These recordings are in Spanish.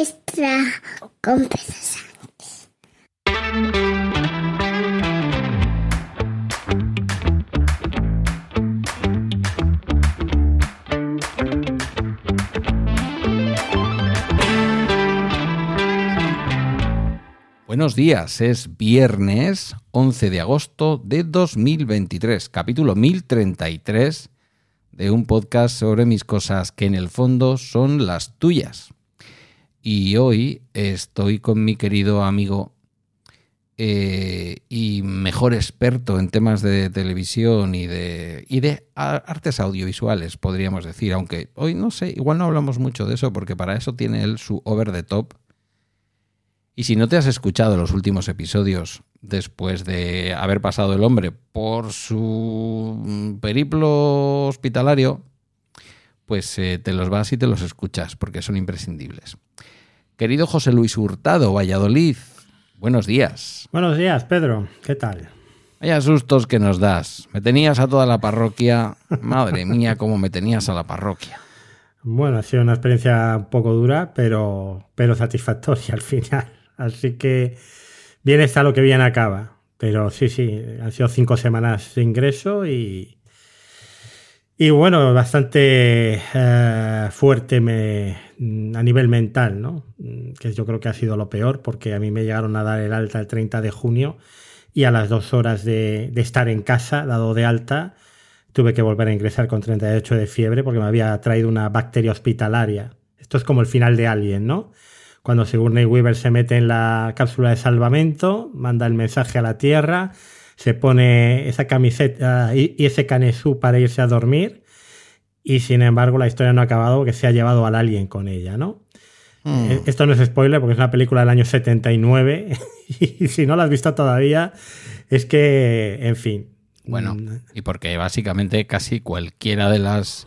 Pedro Buenos días, es viernes 11 de agosto de 2023, capítulo 1033 de un podcast sobre mis cosas que en el fondo son las tuyas. Y hoy estoy con mi querido amigo eh, y mejor experto en temas de televisión y de, y de artes audiovisuales, podríamos decir, aunque hoy no sé, igual no hablamos mucho de eso porque para eso tiene él su over the top. Y si no te has escuchado los últimos episodios después de haber pasado el hombre por su periplo hospitalario, pues eh, te los vas y te los escuchas porque son imprescindibles. Querido José Luis Hurtado, Valladolid, buenos días. Buenos días, Pedro. ¿Qué tal? Vaya sustos que nos das. Me tenías a toda la parroquia. Madre mía, cómo me tenías a la parroquia. Bueno, ha sido una experiencia un poco dura, pero, pero satisfactoria al final. Así que bien está lo que bien acaba. Pero sí, sí, han sido cinco semanas de ingreso y, y bueno, bastante eh, fuerte me, a nivel mental, ¿no? Que yo creo que ha sido lo peor porque a mí me llegaron a dar el alta el 30 de junio y a las dos horas de, de estar en casa, dado de alta, tuve que volver a ingresar con 38 de fiebre porque me había traído una bacteria hospitalaria. Esto es como el final de Alien, ¿no? cuando Sigourney Weaver se mete en la cápsula de salvamento, manda el mensaje a la Tierra, se pone esa camiseta y, ese canesú para irse a dormir y sin embargo la historia no ha acabado porque se ha llevado al alien con ella, ¿no? Hmm. Eh, esto no es spoiler porque es una película del año 79 y si no la has visto todavía es que, en fin. Bueno, mm. y porque básicamente casi cualquiera de las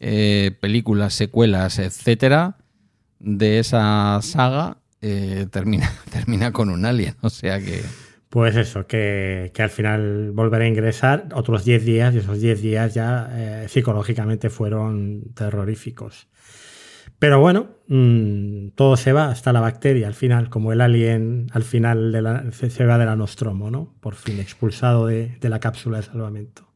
eh, películas, secuelas, etcétera, de esa saga eh, termina, termina con un alien. O sea que. Pues eso, que, al final volveré a ingresar otros 10 días y esos 10 días ya eh, psicológicamente fueron terroríficos. Pero bueno, mm, todo se va hasta la bacteria al final, como el alien al final de se, va de la Nostromo, ¿no? Por fin expulsado de la cápsula de salvamento.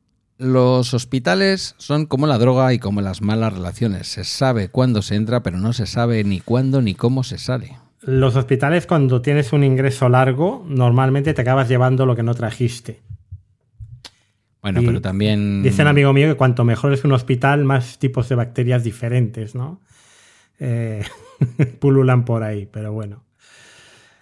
Los hospitales son como la droga y como las malas relaciones. Se sabe cuándo se entra, pero no se sabe ni cuándo ni cómo se sale. Los hospitales, cuando tienes un ingreso largo, normalmente te acabas llevando lo que no trajiste. Bueno, pero también. Dice un amigo mío que cuanto mejor es un hospital, más tipos de bacterias diferentes, ¿no? Eh, pululan por ahí, pero bueno.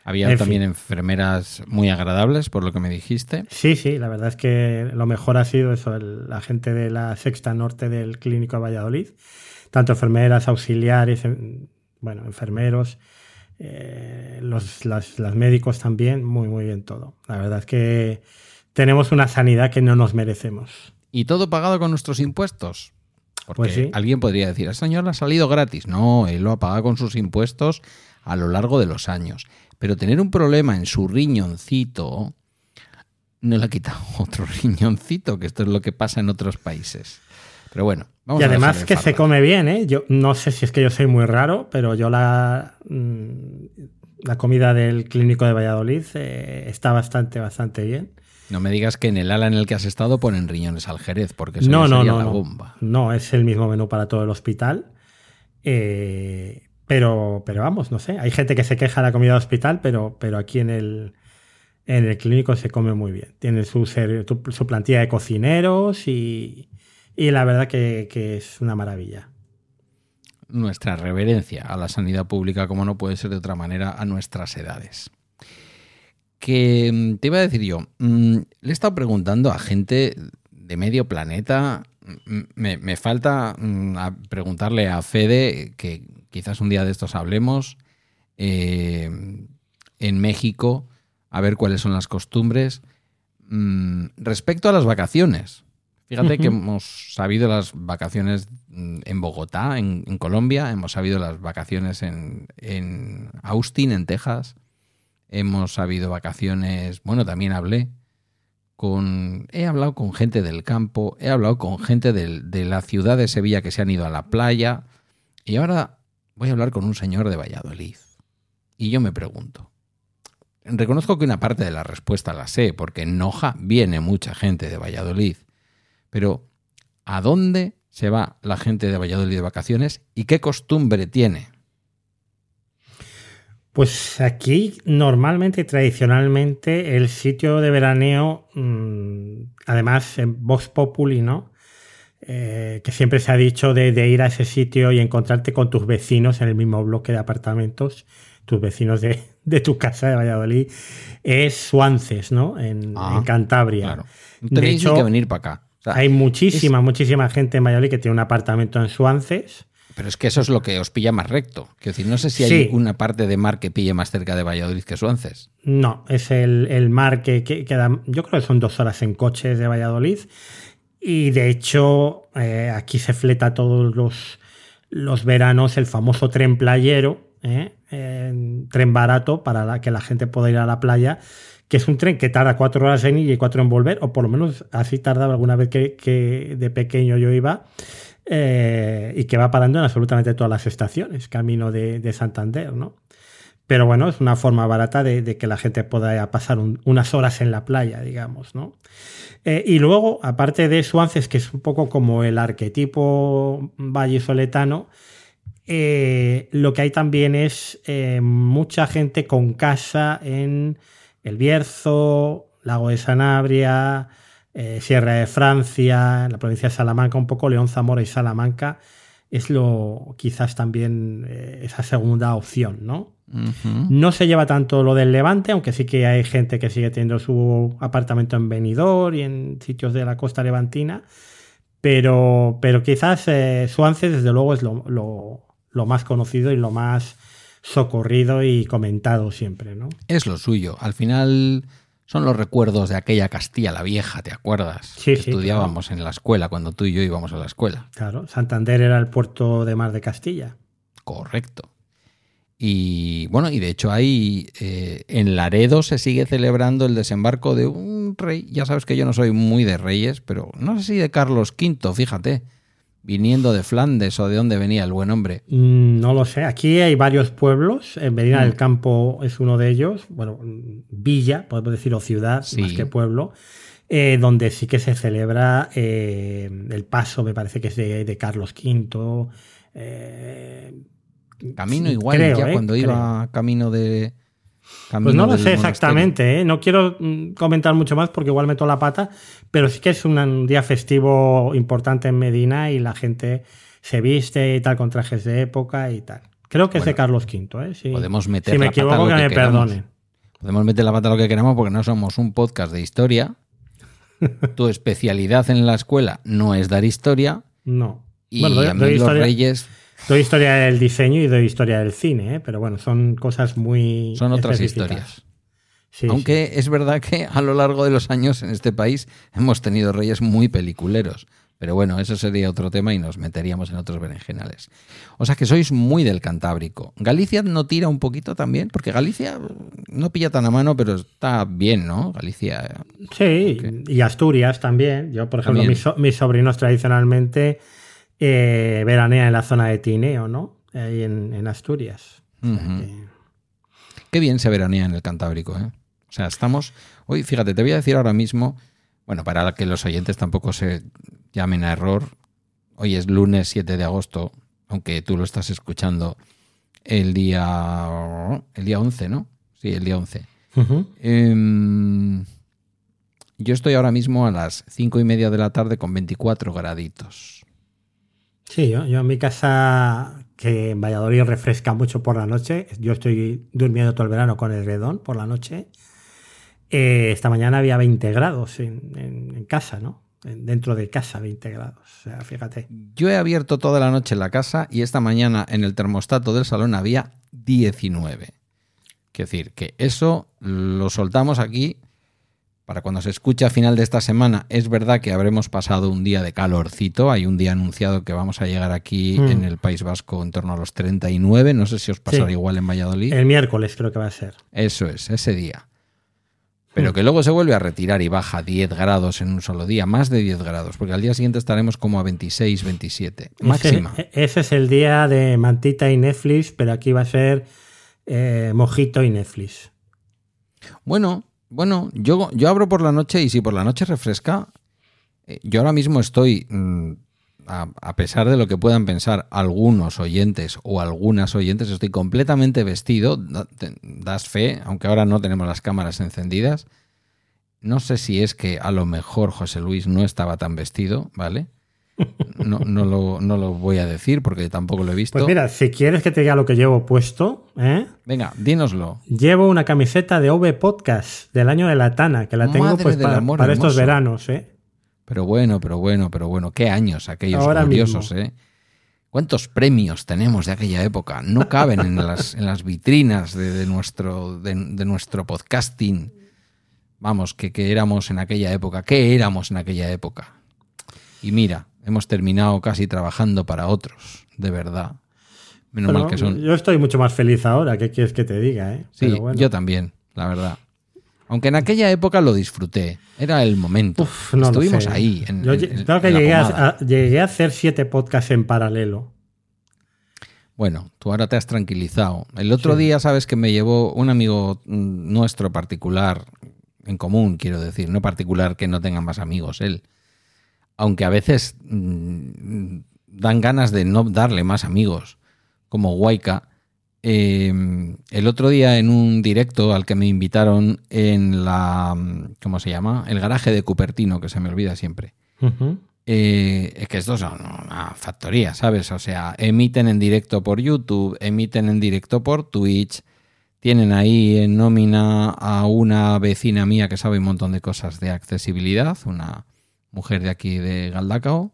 Había también enfermeras muy agradables, por lo que me dijiste. Sí, sí, la verdad es que lo mejor ha sido eso, la gente de la sexta norte del Clínico de Valladolid, tanto enfermeras, auxiliares, bueno, enfermeros, eh, los médicos también, muy, muy bien todo. La verdad es que tenemos una sanidad que no nos merecemos. ¿Y todo pagado con nuestros impuestos? Porque pues alguien podría decir, el señor ha salido gratis. No, él lo ha pagado con sus impuestos a lo largo de los años. Pero tener un problema en su riñoncito no le ha quitado otro riñoncito, que esto es lo que pasa en otros países. Pero bueno, vamos Y además que se come bien, ¿eh? Yo no sé si es que yo soy muy raro, pero yo la, mm, la comida del clínico de Valladolid eh, está bastante, bastante bien. No me digas que en el ala en el que has estado ponen riñones al jerez, porque eso no, no, no, la bomba. No, es el mismo menú para todo el hospital. Eh, pero, pero vamos, no sé. Hay gente que se queja de la comida de hospital, pero, pero aquí en el, en el clínico se come muy bien. Tiene su, su plantilla de cocineros y, y la verdad que, es una maravilla. Nuestra reverencia a la sanidad pública, como no puede ser de otra manera, a nuestras edades. Que mm, te iba a decir yo, mm, le he estado preguntando a gente de medio planeta. Mm, me, falta preguntarle a Fede, que quizás un día de estos hablemos, eh, en México, a ver cuáles son las costumbres. Respecto a las vacaciones, fíjate que hemos sabido las vacaciones mm, en Bogotá, en, Colombia, hemos sabido las vacaciones en, en, Austin, en Texas, hemos sabido vacaciones, bueno, también hablé con, he hablado con gente del campo, he hablado con gente de la ciudad de Sevilla que se han ido a la playa, y ahora voy a hablar con un señor de Valladolid. Y yo me pregunto, reconozco que una parte de la respuesta la sé, porque en Noja viene mucha gente de Valladolid, pero ¿a dónde se va la gente de Valladolid de vacaciones y qué costumbre tiene? Pues aquí normalmente, tradicionalmente, el sitio de veraneo, mm, además en Vox Populi, ¿no? Eh, que siempre se ha dicho de, ir a ese sitio y encontrarte con tus vecinos en el mismo bloque de apartamentos, tus vecinos de, tu casa de Valladolid, es Suances, ¿no? En, Ah, Cantabria. Claro. No De tenéis ni hecho, que venir para acá. O sea, Hay muchísima, muchísima gente en Valladolid que tiene un apartamento en Suances. Pero es que eso es lo que os pilla más recto. Quiero decir, no sé si hay Sí. una parte de mar que pille más cerca de Valladolid que Suances. No, es el, el mar que, que queda, yo creo que son dos horas en coche de Valladolid. Y de hecho, eh, aquí se fleta todos los, los veranos el famoso tren playero, ¿eh? Eh, tren barato para la- que la gente pueda ir a la playa, que es un tren que tarda cuatro horas en ir y cuatro en volver, o por lo menos así tardaba alguna vez que, de pequeño yo iba. eh, y que va parando en absolutamente todas las estaciones, camino de, de Santander, ¿no? Pero bueno, es una forma barata de, que la gente pueda pasar un- unas horas en la playa, digamos, ¿no? Eh, y luego, aparte de Suances, que es un poco como el arquetipo vallisoletano, eh, lo que hay también es eh, mucha gente con casa en El Bierzo, Lago de Sanabria, eh, Sierra de Francia, la provincia de Salamanca, un poco León, Zamora y Salamanca. Es lo quizás también eh, esa segunda opción, ¿no? No se lleva tanto lo del Levante, aunque sí que hay gente que sigue teniendo su apartamento en Benidorm y en sitios de la costa levantina. Pero, pero quizás eh, Suances, desde luego, es lo, lo- lo más conocido y lo más socorrido y comentado siempre, ¿no? Es lo suyo. Al final son los recuerdos de aquella Castilla la Vieja, ¿te acuerdas? Sí, que sí, estudiábamos en la escuela cuando tú y yo íbamos a la escuela. Claro, Santander era el puerto de mar de Castilla. Correcto. Y bueno, y de hecho ahí eh, en Laredo se sigue celebrando el desembarco de un rey. Ya sabes que yo no soy muy de reyes, pero no sé si de Carlos V, fíjate, viniendo de Flandes o de dónde venía el buen hombre. Mm, No lo sé. Aquí hay varios pueblos. En Medina Mm. del Campo es uno de ellos. Bueno, mm, villa, podemos decir, o ciudad, Sí. más que pueblo. eh, donde sí que se celebra eh, el paso, me parece que es de, de Carlos V. eh, Camino igual, creo, ya cuando creo. iba camino de... Pues no lo sé exactamente, ¿eh? no quiero mm, comentar mucho más porque igual meto la pata, pero sí que es un- día festivo importante en Medina y la gente se viste y tal con trajes de época y tal. Creo que es de Carlos V, ¿eh? Sí. Podemos meter si me la pata equivoco, lo que, que me perdonen. Podemos meter la pata lo que queramos porque no somos un podcast de historia. tu especialidad en la escuela no es dar historia. No. Y Bueno, doy, a mí doy los historia, reyes doy historia del diseño y doy historia del cine, ¿eh? pero bueno, son cosas muy. son otras historias. Sí, Aunque es verdad que a lo largo de los años en este país hemos tenido reyes muy peliculeros. Pero bueno, eso sería otro tema y nos meteríamos en otros berenjenales. O sea que sois muy del Cantábrico. ¿Galicia no tira un poquito también? Porque Galicia no pilla tan a mano, pero está bien, ¿no? Galicia. Sí, y Asturias también. Yo, por ejemplo, mis sobrinos tradicionalmente eh, veranean en la zona de Tineo, ¿no? Ahí en, en Asturias. O sea Ujú. que- Qué bien se veranea en el Cantábrico, ¿eh? O sea, estamos. Hoy, fíjate, te voy a decir ahora mismo. Bueno, para que los oyentes tampoco se llamen a error. Hoy es lunes 7 de agosto, aunque tú lo estás escuchando el día. El día 11, ¿no? Sí, el día 11. Ujú. Em, yo estoy ahora mismo a las 5 y media de la tarde con 24 graditos. Sí, yo, yo en mi casa, que en Valladolid refresca mucho por la noche, yo estoy durmiendo todo el verano con el redón por la noche. Eh, esta mañana había 20 grados en, en- en casa, ¿no? En- dentro de casa, 20 grados. O sea, fíjate. Yo he abierto toda la noche la casa y esta mañana en el termostato del salón había 19. Quiero decir que eso lo soltamos aquí para cuando se escuche a final de esta semana. Es verdad que habremos pasado un día de calorcito. Hay un día anunciado que vamos a llegar aquí Mm. en el País Vasco en torno a los 39. No sé si os pasará Sí. igual en Valladolid. El miércoles creo que va a ser. Eso es, ese día. pero que luego se vuelve a retirar y baja 10 grados en un solo día, más de 10 grados, porque al día siguiente estaremos como a 26, 27, máxima. Ese, ese es el día de mantita y Netflix, pero aquí va a ser eh, mojito y Netflix. Bueno, bueno, yo, yo abro por la noche y si por la noche refresca, eh, yo ahora mismo estoy, mm, a, pesar de lo que puedan pensar algunos oyentes o algunas oyentes, estoy completamente vestido, das fe, aunque ahora no tenemos las cámaras encendidas. No sé si es que a lo mejor José Luis no estaba tan vestido, ¿vale? No, no, lo, no lo voy a decir porque tampoco lo he visto. Pues mira, si quieres que te diga lo que llevo puesto, ¿eh? Venga, dínoslo. llevo una camiseta de OV Podcast del año de la Tana, que la tengo Madre pues para, para estos veranos, ¿eh? Pero bueno, pero bueno, pero bueno, qué años aquellos Ahora gloriosos, mismo. ¿eh? ¿Cuántos premios tenemos de aquella época? No caben en las, en las vitrinas de, de nuestro, de, de nuestro podcasting. Vamos, que, que éramos en aquella época. ¿Qué éramos en aquella época? Y mira, hemos terminado casi trabajando para otros, de verdad. Menos mal que son. Yo estoy mucho más feliz ahora, ¿qué quieres que te diga? Eh? Sí, Pero bueno. yo también, la verdad. Aunque en aquella época lo disfruté. Era el momento. Uf, no lo Estuvimos sé. ahí. En, Yo creo que en llegué a, a- llegué a hacer siete podcasts en paralelo. Bueno, tú ahora te has tranquilizado. El otro Sí. día, sabes que me llevó un amigo nuestro particular, en común, quiero decir, no particular que no tenga más amigos él. Aunque a veces mm, dan ganas de no darle más amigos, como Waika. Eh, el otro día en un directo al que me invitaron en la, mm, ¿cómo se llama? El garaje de Cupertino, que se me olvida siempre. Eh, es que estos son una factoría, ¿sabes? O sea, emiten en directo por YouTube, emiten en directo por Twitch, tienen ahí en nómina a una vecina mía que sabe un montón de cosas de accesibilidad, una mujer de aquí de Galdacao.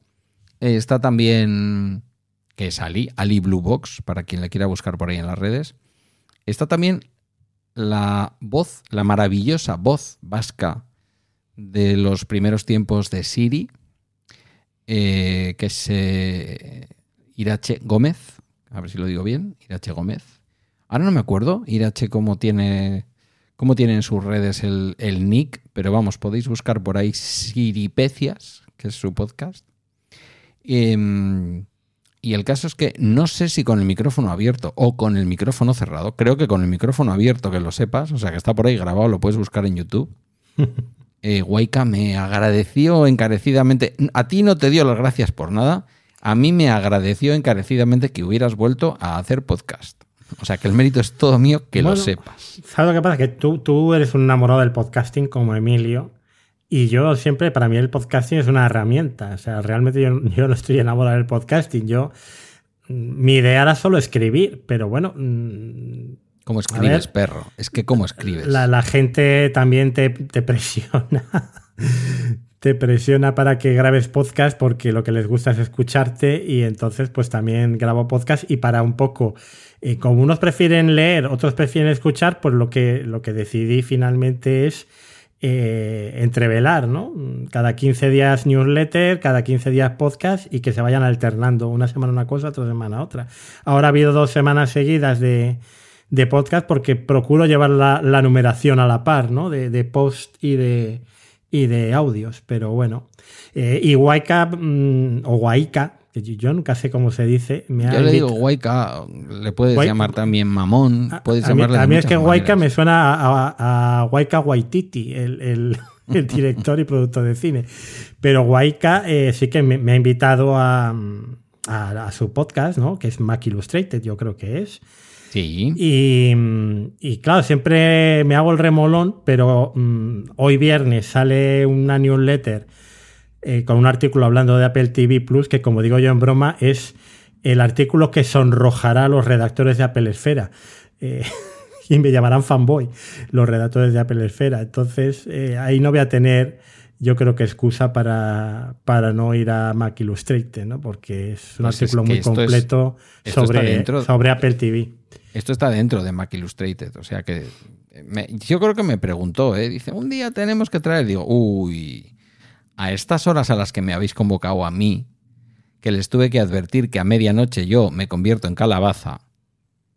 Eh, está también, que es Ali, Ali Blue Box, para quien le quiera buscar por ahí en las redes. Está también la voz, la maravillosa voz vasca de los primeros tiempos de Siri, eh, que es eh, Irache Gómez, a ver si lo digo bien, Irache Gómez. Ahora no me acuerdo, Irache cómo tiene, cómo tiene en sus redes el, el nick, pero vamos, podéis buscar por ahí Siripecias, que es su podcast. Em, y el caso es que no sé si con el micrófono abierto o con el micrófono cerrado, creo que con el micrófono abierto, que lo sepas, o sea que está por ahí grabado, lo puedes buscar en YouTube. Eh, Waika me agradeció encarecidamente. A ti no te dio las gracias por nada. A mí me agradeció encarecidamente que hubieras vuelto a hacer podcast. O sea que el mérito es todo mío, que lo Bueno, sepas. ¿Sabes lo que pasa? Que tú, tú eres un enamorado del podcasting como Emilio. Y yo siempre, para mí el podcasting es una herramienta. O sea, realmente yo, yo no estoy enamorado del podcasting. Yo, mi idea era solo escribir, pero bueno, mm, ¿Cómo escribes, ver. perro? Es que ¿cómo escribes? la, la gente también te, te presiona. te presiona para que grabes podcast porque lo que les gusta es escucharte y entonces pues también grabo podcast y para un poco, eh, como unos prefieren leer, otros prefieren escuchar, pues lo que, lo que decidí finalmente es eh, entrevelar, ¿no? Cada 15 días newsletter, cada 15 días podcast y que se vayan alternando una semana una cosa, otra semana otra. Ahora ha habido dos semanas seguidas de, de podcast porque procuro llevar la, la numeración a la par, ¿no? De, de post y de, y de audios, pero bueno. Eh, y Waika, mm, o Waika, que yo- nunca sé cómo se dice, me ha Yo le digo Waika, le puedes llamar también mamón, puedes a, a mí, a mí es que Waika me suena a, a, Waika Waititi, el, el- el director y productor de cine. Pero Waika eh, sí que me, me ha invitado a, a- a su podcast, ¿no? Que es Mac Illustrated, yo creo que es. Sí, Y, y claro, siempre me hago el remolón, pero mm, hoy viernes sale una newsletter eh, con un artículo hablando de Apple TV Plus, que como digo yo en broma, es el artículo que sonrojará a los redactores de Apple Esfera. Eh, y me llamarán fanboy los redactores de Apple Esfera. Entonces, eh, ahí no voy a tener, yo creo que excusa para, para no ir a Mac Illustrated, ¿no? Porque es un Pues es artículo que muy es- completo sobre, dentro- sobre Apple TV. Esto está dentro de Mac Illustrated, o sea que me- yo creo que me preguntó, ¿eh? dice, un día tenemos que traer, digo, uy, a estas horas a las que me habéis convocado a mí, que les tuve que advertir que a medianoche yo me convierto en calabaza,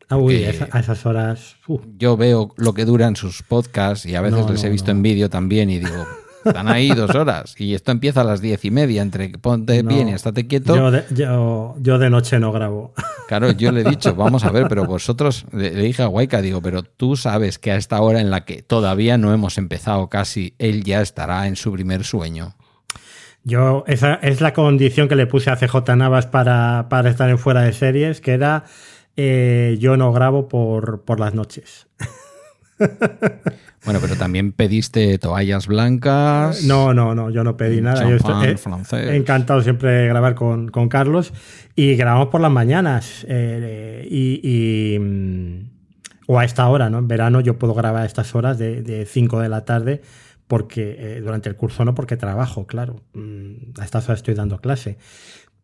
Ah, uy, a esa- a esas horas. uh, Yo veo lo que duran sus podcasts y a veces No, les he visto no. en vídeo también y digo, están ahí dos horas y esto empieza a las diez y media, entre ponte no. bien y estate quieto. Yo de, yo, yo de noche no grabo. Claro, yo le he dicho, vamos a ver, pero vosotros, le, le dije a Waika, digo, pero tú sabes que a esta hora en la que todavía no hemos empezado casi, él ya estará en su primer sueño. Yo, esa es la condición que le puse a CJ Navas para, para estar en fuera de series, que era eh, yo no grabo por, por las noches. Bueno, pero también pediste toallas blancas. No, no, no, yo no pedí nada. Yo estoy eh, francés. encantado siempre de grabar con, con Carlos y grabamos por las mañanas eh, y, y, mm, o a esta hora, ¿no? En verano yo puedo grabar a estas horas de 5 de la tarde porque eh, durante el curso no, porque trabajo, claro. Mm, A estas horas estoy dando clase.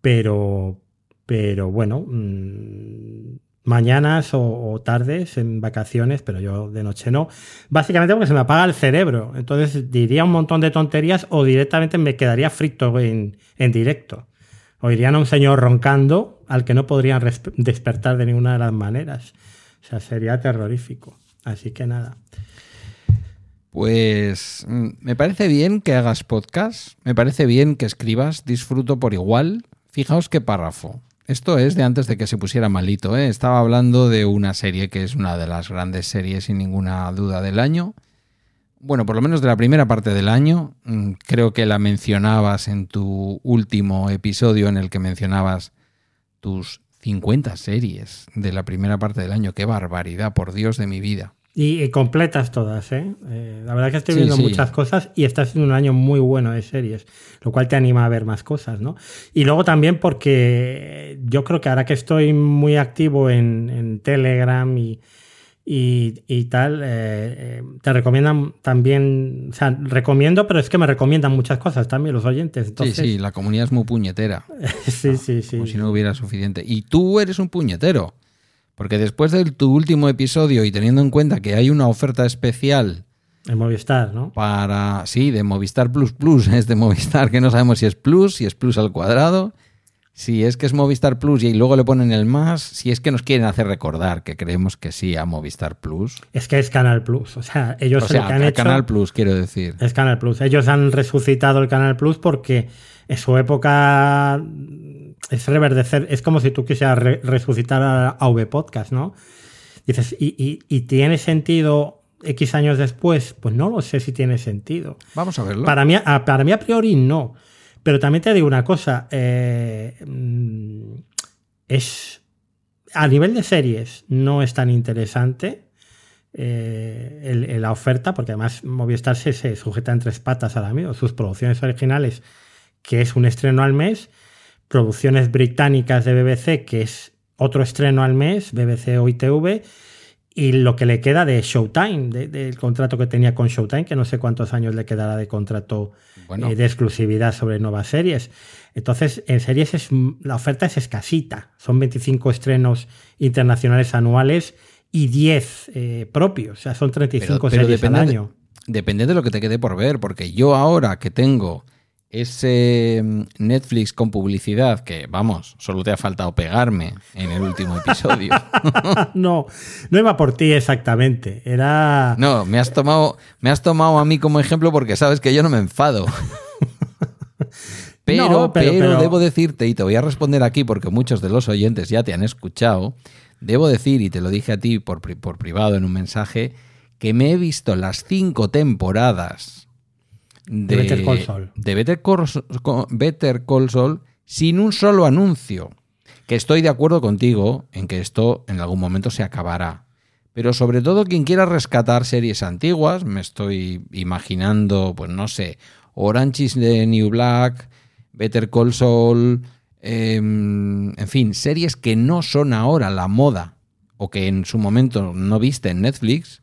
Pero, pero bueno, mm, mañanas o, o tardes en vacaciones, pero yo de noche no. Básicamente porque se me apaga el cerebro. Entonces diría un montón de tonterías o directamente me quedaría frito en, en directo. Oirían a un señor roncando al que no podrían despertar de ninguna de las maneras. O sea, sería terrorífico. Así que nada. Pues mm, me parece bien que hagas podcast, me parece bien que escribas, disfruto por igual. Fijaos qué párrafo. Esto es de antes de que se pusiera malito. ¿eh? Estaba hablando de una serie que es una de las grandes series sin ninguna duda del año. Bueno, por lo menos de la primera parte del año. Mm, Creo que la mencionabas en tu último episodio en el que mencionabas tus 50 series de la primera parte del año. Qué barbaridad, por Dios de mi vida. Y, y completas todas, ¿eh? Eh, La verdad que estoy viendo sí. muchas cosas y está siendo un año muy bueno de series, lo cual te anima a ver más cosas, ¿no? Y luego también porque yo creo que ahora que estoy muy activo en, en Telegram y, y, y tal, eh, eh, te recomiendan también, o sea, recomiendo, pero es que me recomiendan muchas cosas también los oyentes. Entonces, sí, sí, la comunidad es muy puñetera. sí, sí, sí. Como si no hubiera suficiente. Y tú eres un puñetero. Porque después de tu último episodio y teniendo en cuenta que hay una oferta especial En Movistar, ¿no? para, sí, de Movistar Plus Plus, es de Movistar, que no sabemos si es Plus, si es Plus al cuadrado, si es que es Movistar Plus y luego le ponen el más, si es que nos quieren hacer recordar que creemos que sí a Movistar Plus. Es que es Canal Plus, o sea, ellos O sea, lo que han hecho... Canal Plus, quiero decir. Es Canal Plus. Ellos han resucitado el Canal Plus porque en su época es reverdecer. Es como si tú quisieras re- resucitar a, a V Podcast, ¿no? Dices, ¿y, y, y tiene sentido X años después? Pues no lo sé si tiene sentido. Vamos a verlo. Para mí, a, para mí a priori no. Pero también te digo una cosa. eh, mm, es. A nivel de series, no es tan interesante eh, la oferta, porque además Movistar se, se sujeta en tres patas ahora mismo. Sus producciones originales, que es un estreno al mes, producciones británicas de BBC, que es otro estreno al mes, BBC o ITV, y lo que le queda de Showtime, de- del contrato que tenía con Showtime, que no sé cuántos años le quedará de contrato Bueno. eh, de exclusividad sobre nuevas series. Entonces, en series es, la oferta es escasita. Son 25 estrenos internacionales anuales y 10 eh, propios. O sea, son 35 series al depende de- año. Depende de lo que te quede por ver, porque yo ahora que tengo ese mm, Netflix con publicidad, que vamos, solo te ha faltado pegarme en el último episodio. no, no iba por ti exactamente. Era. No, me has tomado, me has tomado a mí como ejemplo porque sabes que yo no me enfado. Pero, No, pero- pero, pero- debo decirte, y te voy a responder aquí porque muchos de los oyentes ya te han escuchado, debo decir, y te lo dije a ti por, por privado en un mensaje, que me he visto las cinco temporadas de, Better Call Saul. de Better Call, Better Call Saul sin un solo anuncio. Que estoy de acuerdo contigo en que esto en algún momento se acabará. Pero sobre todo quien quiera rescatar series antiguas, me estoy imaginando, pues no sé, Orange is the New Black, Better Call Saul, em, en fin, series que no son ahora la moda o que en su momento no viste en Netflix,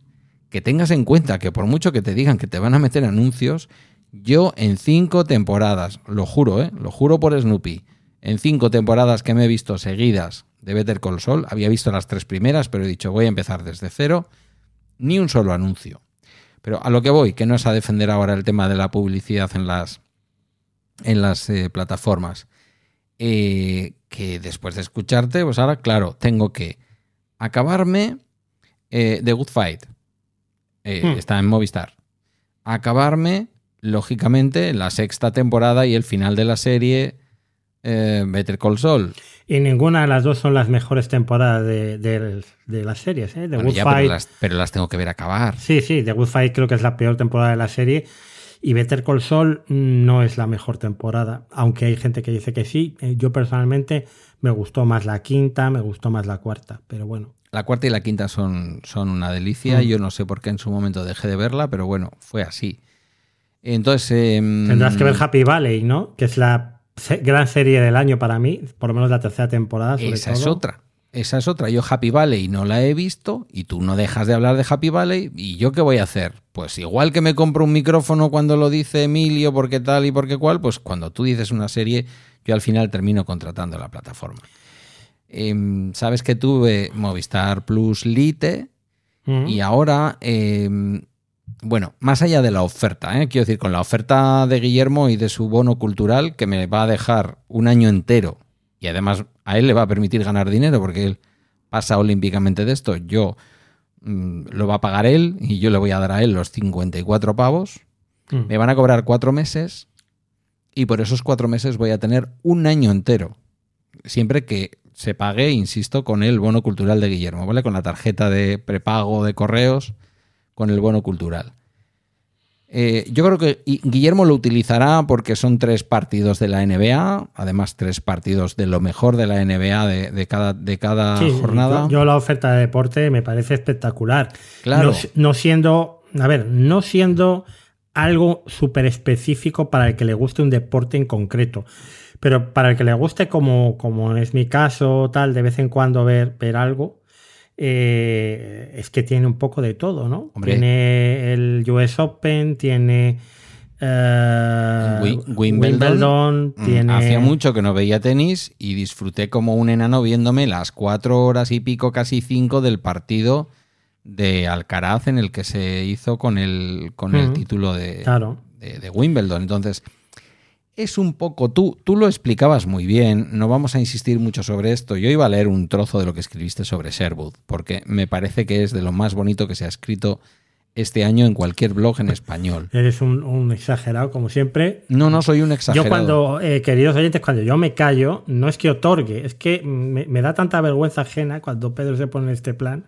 que tengas en cuenta que por mucho que te digan que te van a meter anuncios, yo en cinco temporadas, lo juro, ¿eh? lo juro por Snoopy, en cinco temporadas que me he visto seguidas de Better Call Saul, había visto las tres primeras, pero he dicho voy a empezar desde cero, ni un solo anuncio. Pero a lo que voy, que no es a defender ahora el tema de la publicidad en las, en las eh, plataformas, eh, que después de escucharte, pues ahora, claro, tengo que acabarme eh, The Good Fight. Hmm. Está en Movistar. Acabarme, lógicamente, la sexta temporada y el final de la serie eh, Better Call Saul. Y ninguna de las dos son las mejores temporadas de, de- de las series. ¿eh? The Bueno, Good ya, pero, Fight. las, pero las tengo que ver acabar. Sí, sí, The Good Fight creo que es la peor temporada de la serie. Y Better Call Saul no es la mejor temporada, aunque hay gente que dice que sí. Eh, Yo personalmente me gustó más la quinta, me gustó más la cuarta, pero bueno. La cuarta y la quinta son, son una delicia. Mm. Yo no sé por qué en su momento dejé de verla, pero bueno, fue así. Entonces. em, Tendrás que ver Happy Valley, ¿no? Que es la gran serie del año para mí, por lo menos la tercera temporada. Sobre Esa es otra. Esa es otra. Yo Happy Valley no la he visto y tú no dejas de hablar de Happy Valley. ¿Y yo qué voy a hacer? Pues igual que me compro un micrófono cuando lo dice Emilio, porque tal y porque cual, pues cuando tú dices una serie, yo al final termino contratando la plataforma. Em, Sabes que tuve Movistar Plus Lite Mm. y ahora, em, bueno, más allá de la oferta, ¿eh? quiero decir, con la oferta de Guillermo y de su bono cultural, que me va a dejar un año entero y además a él le va a permitir ganar dinero porque él pasa olímpicamente de esto, yo mm, lo va a pagar él y yo le voy a dar a él los 54 pavos, Mm. me van a cobrar cuatro meses y por esos cuatro meses voy a tener un año entero. Siempre que se pague, insisto, con el bono cultural de Guillermo, ¿vale? Con la tarjeta de prepago de correos, con el bono cultural. Eh, yo creo que Guillermo lo utilizará porque son tres partidos de la NBA, además tres partidos de lo mejor de la NBA de, de cada, de cada Sí, jornada. Yo, yo la oferta de deporte me parece espectacular. Claro. No, no siendo, a ver, no siendo algo súper específico para el que le guste un deporte en concreto. Pero para el que le guste, como, como es mi caso, tal, de vez en cuando ver, ver algo, eh, es que tiene un poco de todo, ¿no? Hombre. Tiene el US Open, tiene eh, Wi- Wimbledon. Wimbledon, Mm, tiene... Hacía mucho que no veía tenis y disfruté como un enano viéndome las cuatro horas y pico, casi cinco del partido de Alcaraz en el que se hizo con el, con el Ujú. título de, Claro. de, de Wimbledon. Entonces, es un poco, tú, tú lo explicabas muy bien, no vamos a insistir mucho sobre esto. Yo iba a leer un trozo de lo que escribiste sobre Sherwood, porque me parece que es de lo más bonito que se ha escrito este año en cualquier blog en español. Eres un, un exagerado, como siempre. No, no soy un exagerado. Yo cuando, eh, queridos oyentes, cuando yo me callo, no es que otorgue, es que me, me da tanta vergüenza ajena cuando Pedro se pone en este plan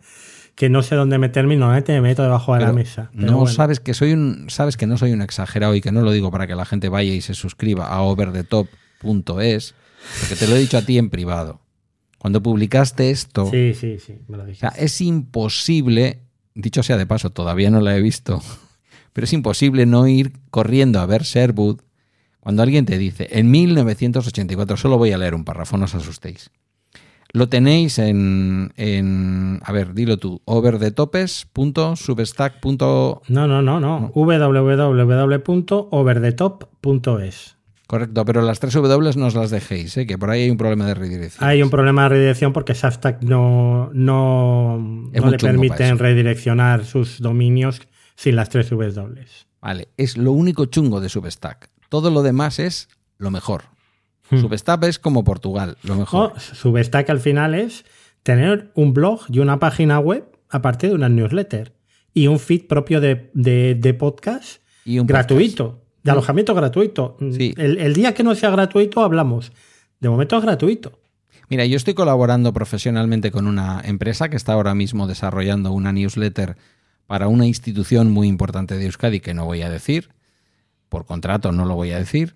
que no sé dónde meterme y normalmente me meto debajo de la mesa. Pero no bueno. sabes que soy un sabes que no soy un exagerado y que no lo digo para que la gente vaya y se suscriba a overthetop.es, porque te lo he dicho a ti en privado. Cuando publicaste esto, Sí, sí, sí, me lo o sea, es imposible, dicho sea de paso, todavía no la he visto, pero es imposible no ir corriendo a ver Sherwood cuando alguien te dice, en 1984, solo voy a leer un párrafo, no os asustéis. Lo tenéis en, en a ver, dilo tú, overthetopes.substack. No, no, no, no. www.overthetop.es. Correcto, pero las tres W no os las dejéis, ¿eh? que por ahí hay un problema de redirección. Hay un problema de redirección porque Substack no, no, no le permiten redireccionar sus dominios sin las tres W. Vale, es lo único chungo de Substack. Todo lo demás es lo mejor. Hmm. Substack es como Portugal, lo mejor. O Substack al final es tener un blog y una página web aparte de una newsletter y un feed propio de, de- de podcast y un gratuito, de alojamiento gratuito. Sí. El, el día que no sea gratuito hablamos. De momento es gratuito. Mira, yo estoy colaborando profesionalmente con una empresa que está ahora mismo desarrollando una newsletter para una institución muy importante de Euskadi que no voy a decir, por contrato no lo voy a decir,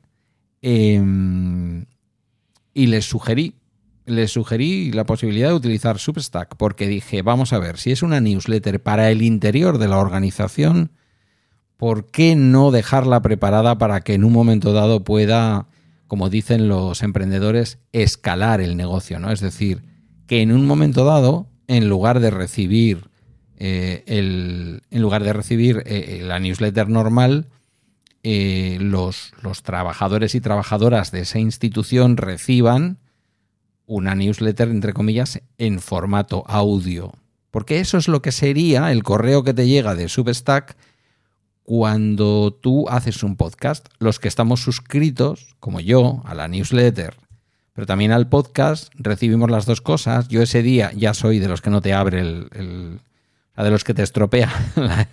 eh, y les sugerí, les sugerí la posibilidad de utilizar Substack, porque dije, vamos a ver, si es una newsletter para el interior de la organización, ¿por qué no dejarla preparada para que en un momento dado pueda, como dicen los emprendedores, escalar el negocio? ¿no? Es decir, que en un momento dado, en lugar de recibir eh, el, en lugar de recibir eh, la newsletter normal, eh, los, los trabajadores y trabajadoras de esa institución reciban una newsletter, entre comillas, en formato audio. Porque eso es lo que sería el correo que te llega de Substack cuando tú haces un podcast. Los que estamos suscritos, como yo, a la newsletter pero también al podcast recibimos las dos cosas. Yo ese día ya soy de los que no te abre el, de los que te estropea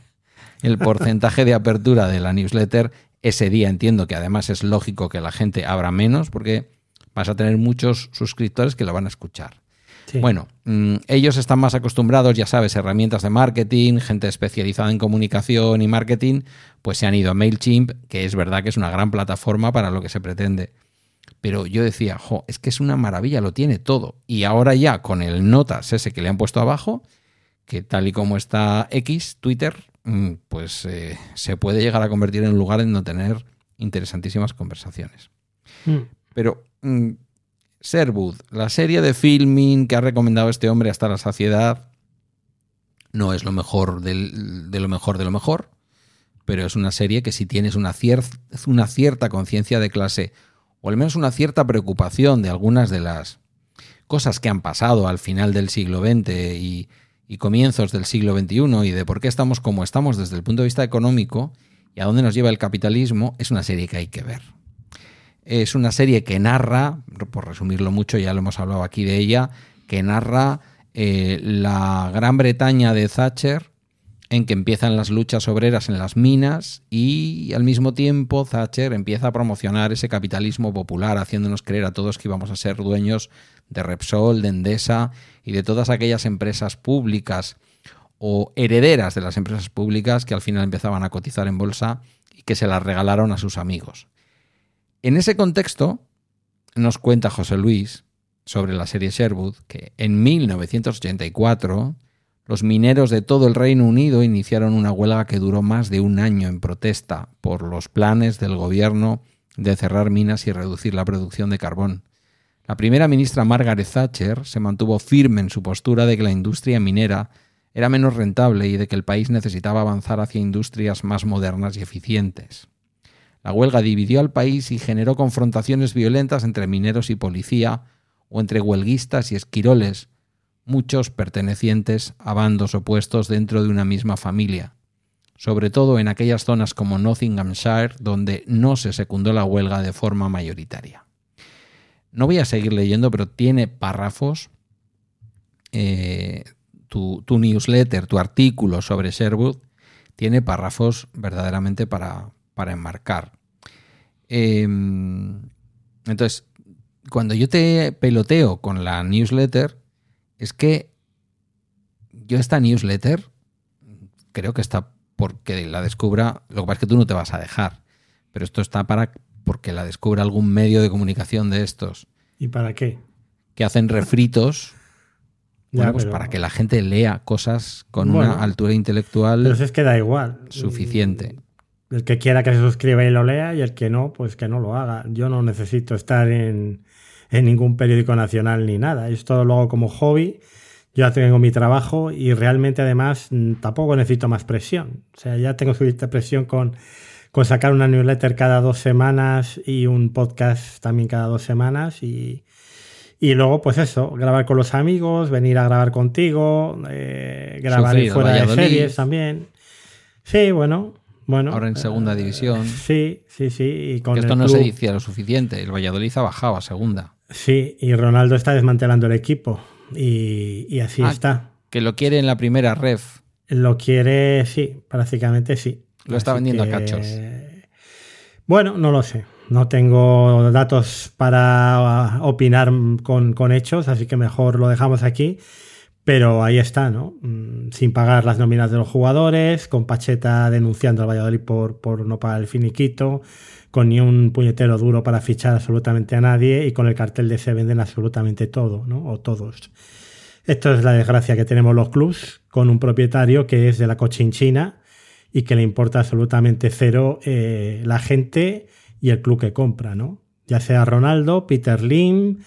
el porcentaje de apertura de la newsletter. Ese día entiendo que además es lógico que la gente abra menos porque vas a tener muchos suscriptores que lo van a escuchar. Bueno, mm, ellos están más acostumbrados, ya sabes, herramientas de marketing, gente especializada en comunicación y marketing, pues se han ido a MailChimp, que es verdad que es una gran plataforma para lo que se pretende. Pero yo decía, jo, es que es una maravilla, lo tiene todo. Y ahora ya con el notas ese que le han puesto abajo, que tal y como está X, Twitter, pues eh, se puede llegar a convertir en un lugar en donde tener interesantísimas conversaciones. Mm. Pero mm, Sherwood, la serie de filming que ha recomendado este hombre hasta la saciedad, no es lo mejor de lo mejor de lo mejor, pero es una serie que si tienes una, una cierta conciencia de clase, o al menos una cierta preocupación de algunas de las cosas que han pasado al final del siglo XX y, y comienzos del siglo XXI y de por qué estamos como estamos desde el punto de vista económico y a dónde nos lleva el capitalismo, es una serie que hay que ver. Es una serie que narra, por resumirlo mucho, ya lo hemos hablado aquí de ella, que narra eh, la Gran Bretaña de Thatcher, en que empiezan las luchas obreras en las minas y al mismo tiempo Thatcher empieza a promocionar ese capitalismo popular, haciéndonos creer a todos que íbamos a ser dueños de Repsol, de Endesa y de todas aquellas empresas públicas o herederas de las empresas públicas que al final empezaban a cotizar en bolsa y que se las regalaron a sus amigos. En ese contexto, nos cuenta José Luis sobre la serie Sherwood que en 1984 los mineros de todo el Reino Unido iniciaron una huelga que duró más de un año en protesta por los planes del gobierno de cerrar minas y reducir la producción de carbón. La primera ministra Margaret Thatcher se mantuvo firme en su postura de que la industria minera era menos rentable y de que el país necesitaba avanzar hacia industrias más modernas y eficientes. La huelga dividió al país y generó confrontaciones violentas entre mineros y policía, o entre huelguistas y esquiroles, muchos pertenecientes a bandos opuestos dentro de una misma familia, sobre todo en aquellas zonas como Nottinghamshire, donde no se secundó la huelga de forma mayoritaria. No voy a seguir leyendo, pero tiene párrafos. Eh, tu, newsletter, tu artículo sobre Sherwood, tiene párrafos verdaderamente para, para enmarcar. Em, entonces, cuando yo te peloteo con la newsletter, es que yo esta newsletter creo que está porque la descubra, lo que pasa es que tú no te vas a dejar, pero esto está para porque la descubra algún medio de comunicación de estos. ¿Y para qué? Que hacen refritos. pues para que la gente lea cosas con una altura intelectual. Pero es que da igual. Suficiente. El que quiera que se suscriba y lo lea y el que no, pues que no lo haga. Yo no necesito estar en, ningún periódico nacional ni nada. Esto lo hago como hobby. Yo ya tengo mi trabajo y realmente además tampoco necesito más presión. O sea, ya tengo suficiente presión con, con sacar una newsletter cada dos semanas y un podcast también cada dos semanas y, y luego, pues eso, grabar con los amigos, venir a grabar contigo, eh, grabar fuera de series también. Sí, bueno, bueno, Ahora en segunda eh, división. Sí, sí, sí. Y con esto no se decía lo suficiente. El Valladolid ha bajado a segunda. Sí, y Ronaldo está desmantelando el equipo. Y, así ah, está. Que lo quiere en la primera ref. Lo quiere, sí, prácticamente sí. Lo está vendiendo a cachos. Bueno, no lo sé. No tengo datos para opinar con, con hechos, así que mejor lo dejamos aquí. Pero ahí está, ¿no? Mm, sin pagar las nóminas de los jugadores, con Pacheta denunciando al Valladolid por, por no pagar el finiquito, con ni un puñetero duro para fichar absolutamente a nadie y con el cartel de se venden absolutamente todo, ¿no? O todos. Esto es la desgracia que tenemos los clubs con un propietario que es de la cochinchina y que le importa absolutamente cero eh, la gente y el club que compra, ¿no? Ya sea Ronaldo, Peter Lim,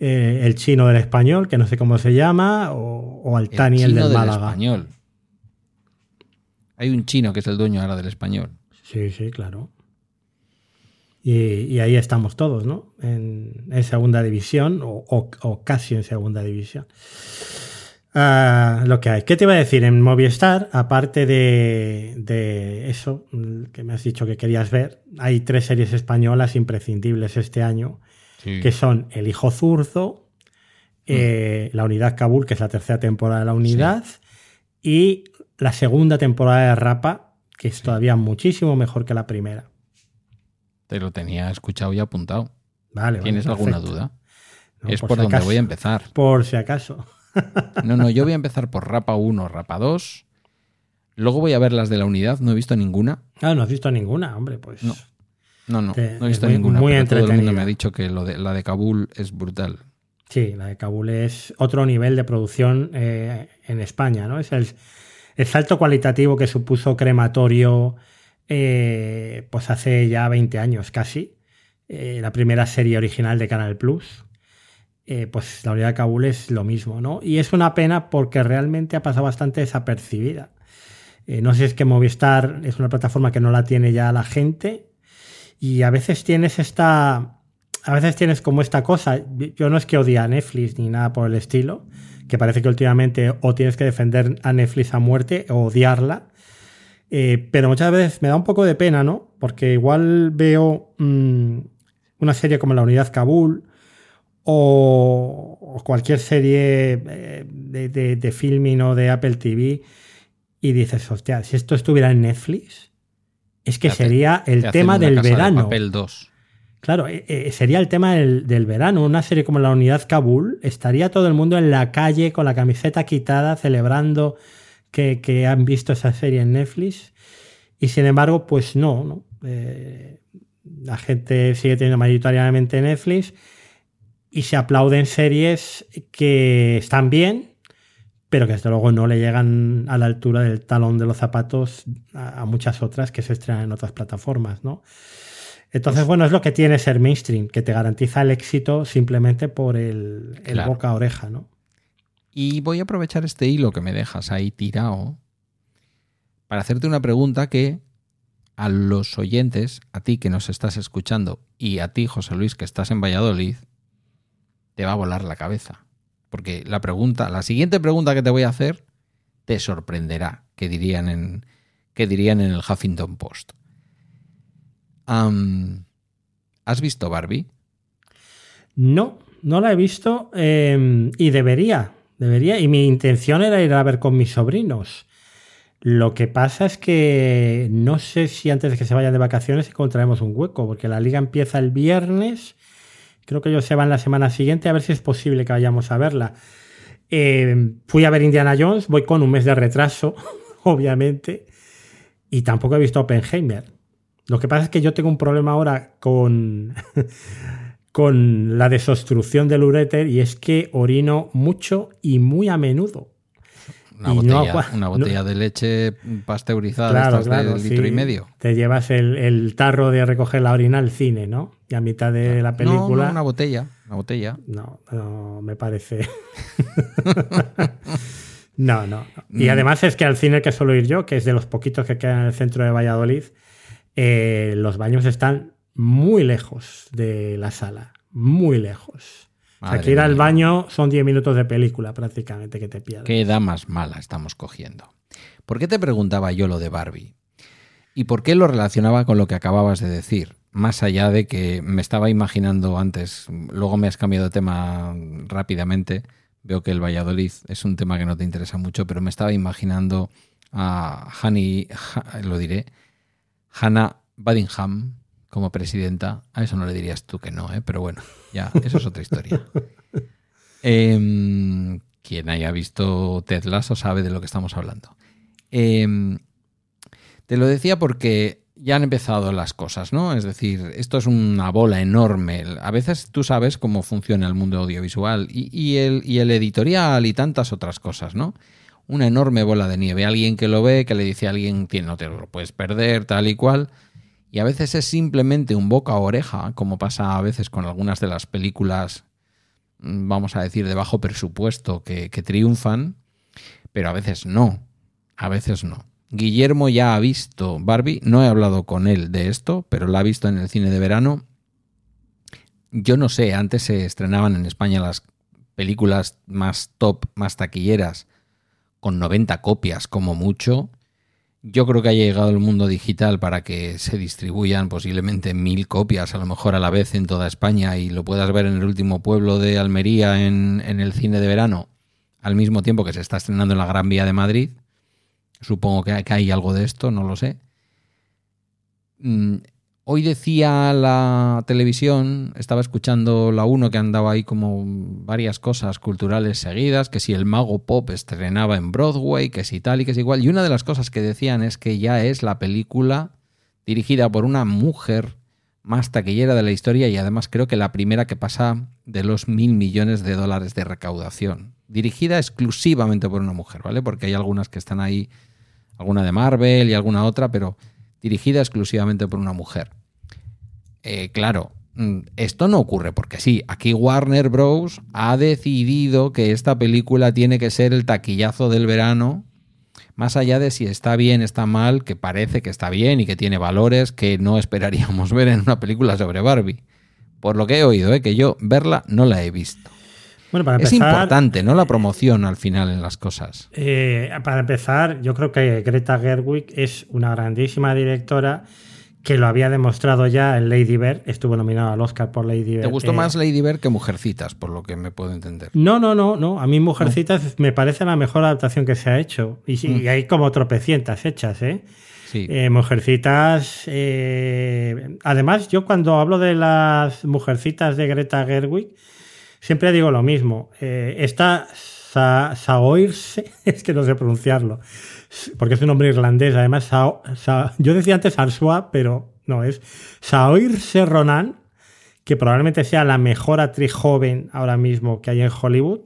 eh, el chino del español, que no sé cómo se llama, o, Altani, el, del Málaga. español. Hay un chino que es el dueño ahora del español. Sí, sí, claro. Y, ahí estamos todos, ¿no? En, segunda división o, casi en segunda división. Ah, lo que hay. ¿Qué te iba a decir? En Movistar, aparte de, de, eso que me has dicho que querías ver, hay tres series españolas imprescindibles este año que son El Hijo Zurdo, eh, la Unidad Kabul, que es la tercera temporada de la unidad, y la segunda temporada de Rapa, que es todavía muchísimo mejor que la primera. Te lo tenía escuchado y apuntado. Vale, ¿Tienes vale, alguna duda? No, es por por, si donde acaso. voy a empezar. Por si acaso. No, no, yo voy a empezar por Rapa 1, Rapa 2. Luego voy a ver las de la unidad, no he visto ninguna. Ah, no has visto ninguna, hombre, pues. No. No, no, Te- no he visto muy- ninguna. muy pero todo el mundo entretenida. me ha dicho que lo de, la de Kabul es brutal. Sí, la de Kabul es otro nivel de producción eh, en España, ¿no? Es el, el salto cualitativo que supuso Crematorio eh, pues hace ya 20 años casi. Eh, la primera serie original de Canal Plus. Eh, pues la unidad de Kabul es lo mismo, ¿no? Y es una pena porque realmente ha pasado bastante desapercibida. Eh, no sé si es que Movistar es una plataforma que no la tiene ya la gente y a veces tienes esta... A veces tienes como esta cosa, yo no es que odie a Netflix ni nada por el estilo, que parece que últimamente o tienes que defender a Netflix a muerte o odiarla, eh, pero muchas veces me da un poco de pena, ¿no? Porque igual veo mm, una serie como La Unidad Kabul o, o cualquier serie eh, de, de, de filming o de Apple TV y dices, hostia, si esto estuviera en Netflix, es que Te sería Te el tema del de verano. Papel 2. Claro, eh, eh, sería el tema del, del verano. Una serie como La Unidad Kabul, estaría todo el mundo en la calle con la camiseta quitada, celebrando que, que han visto esa serie en Netflix. Y sin embargo, pues no, ¿no? Eh, la gente sigue teniendo mayoritariamente Netflix y se aplauden series que están bien, pero que desde luego no le llegan a la altura del talón de los zapatos a, a muchas otras que se estrenan en otras plataformas, ¿no? Entonces, bueno, es lo que tiene ser mainstream, que te garantiza el éxito simplemente por el, el Claro. boca a oreja, ¿no? Y voy a aprovechar este hilo que me dejas ahí tirado para hacerte una pregunta que a los oyentes, a ti que nos estás escuchando y a ti, José Luis, que estás en Valladolid, te va a volar la cabeza. Porque la pregunta, la siguiente pregunta que te voy a hacer te sorprenderá, que dirían en, que dirían en el Huffington Post. ¿Has visto Barbie? No, no la he visto eh, y debería, debería. Y mi intención era ir a ver con mis sobrinos. Lo que pasa es que no sé si antes de que se vayan de vacaciones encontraremos un hueco, porque la liga empieza el viernes. Creo que ellos se van la semana siguiente, a ver si es posible que vayamos a verla. Eh, fui a ver Indiana Jones, voy con un mes de retraso, obviamente, y tampoco he visto Oppenheimer. Lo que pasa es que yo tengo un problema ahora con, con la desobstrucción del uréter y es que orino mucho y muy a menudo. Una Y botella, una no- de leche pasteurizada Claro, claro. de litro sí. y medio. Te llevas el, el tarro de recoger la orina al cine, ¿no? Y a mitad de la No, película. no, una botella, una botella. No, no, me parece. no, no. Y Mm. además es que al cine que suelo ir yo, que es de los poquitos que quedan en el centro de Valladolid, eh, los baños están muy lejos de la sala. Muy lejos. o sea, Madre que ir al baño son 10 minutos de película prácticamente que te pierdes. Qué damas mala estamos cogiendo. ¿Por qué te preguntaba yo lo de Barbie? ¿Y por qué lo relacionaba con lo que acababas de decir? Más allá de que me estaba imaginando antes, luego me has cambiado de tema rápidamente, veo que el Valladolid es un tema que no te interesa mucho, pero me estaba imaginando a Hani, lo diré, Hannah Buddingham como presidenta. A eso no le dirías tú que no, ¿eh? pero bueno, ya, eso es otra historia. Em, quien haya visto Ted Lasso sabe de lo que estamos hablando. Em, te lo decía porque ya han empezado las cosas, ¿no? Es decir, esto es una bola enorme. A veces tú sabes cómo funciona el mundo audiovisual y, el, editorial y tantas otras cosas, ¿no? Una enorme bola de nieve. Alguien que lo ve, que le dice a alguien, "Tío, no te lo puedes perder, tal y cual. Y a veces es simplemente un boca a oreja, como pasa a veces con algunas de las películas mm, vamos a decir, de bajo presupuesto que triunfan, pero a veces no, a veces no. Guillermo ya ha visto Barbie, no he hablado con él de esto, pero la ha visto en el cine de verano. Yo no sé, antes se estrenaban en España las películas más top, más taquilleras, con 90 copias como mucho, Yo creo que ha llegado el mundo digital para que se distribuyan posiblemente mil copias, a lo mejor a la vez en toda España, y lo puedas ver en el último pueblo de Almería en, en el cine de verano, al mismo tiempo que se está estrenando en la Gran Vía de Madrid. Supongo que hay algo de esto, no lo sé. Mm, hoy decía la televisión, estaba escuchando la 1 que andaba ahí como varias cosas culturales seguidas, que si el mago pop estrenaba en Broadway, que si tal y que si igual. Y una de las cosas que decían es que ya es la película dirigida por una mujer más taquillera de la historia y además creo que la primera que pasa de los mil millones de dólares de recaudación. Dirigida exclusivamente por una mujer, ¿vale? Porque hay algunas que están ahí, alguna de Marvel y alguna otra, pero dirigida exclusivamente por una mujer. Eh, claro, mm, esto no ocurre porque sí, aquí Warner Bros. ha decidido que esta película tiene que ser el taquillazo del verano, más allá de si está bien, está mal, que parece que está bien y que tiene valores que no esperaríamos ver en una película sobre Barbie. Por lo que he oído, ¿eh? que yo verla no la he visto. Bueno, para es importante, ¿no? La promoción al final en las cosas. eh, para empezar, yo creo que Greta Gerwig es una grandísima directora que lo había demostrado ya en Lady Bird. Estuvo nominado al Oscar por Lady Bird. ¿Te gustó Eh, más Lady Bird que Mujercitas, por lo que me puedo entender? No, no, no, no. A mí Mujercitas me parece la mejor adaptación que se ha hecho. Y, sí, y hay como tropecientas hechas, ¿eh? Sí. Eh, mujercitas. eh, además, yo cuando hablo de las mujercitas de Greta Gerwig, siempre digo lo mismo. Eh, esta Sa Saoirse, es que no sé pronunciarlo, porque es un nombre irlandés. Además, Sao- Sa- yo decía antes Arsua, pero no es Saoirse Ronan, que probablemente sea la mejor actriz joven ahora mismo que hay en Hollywood.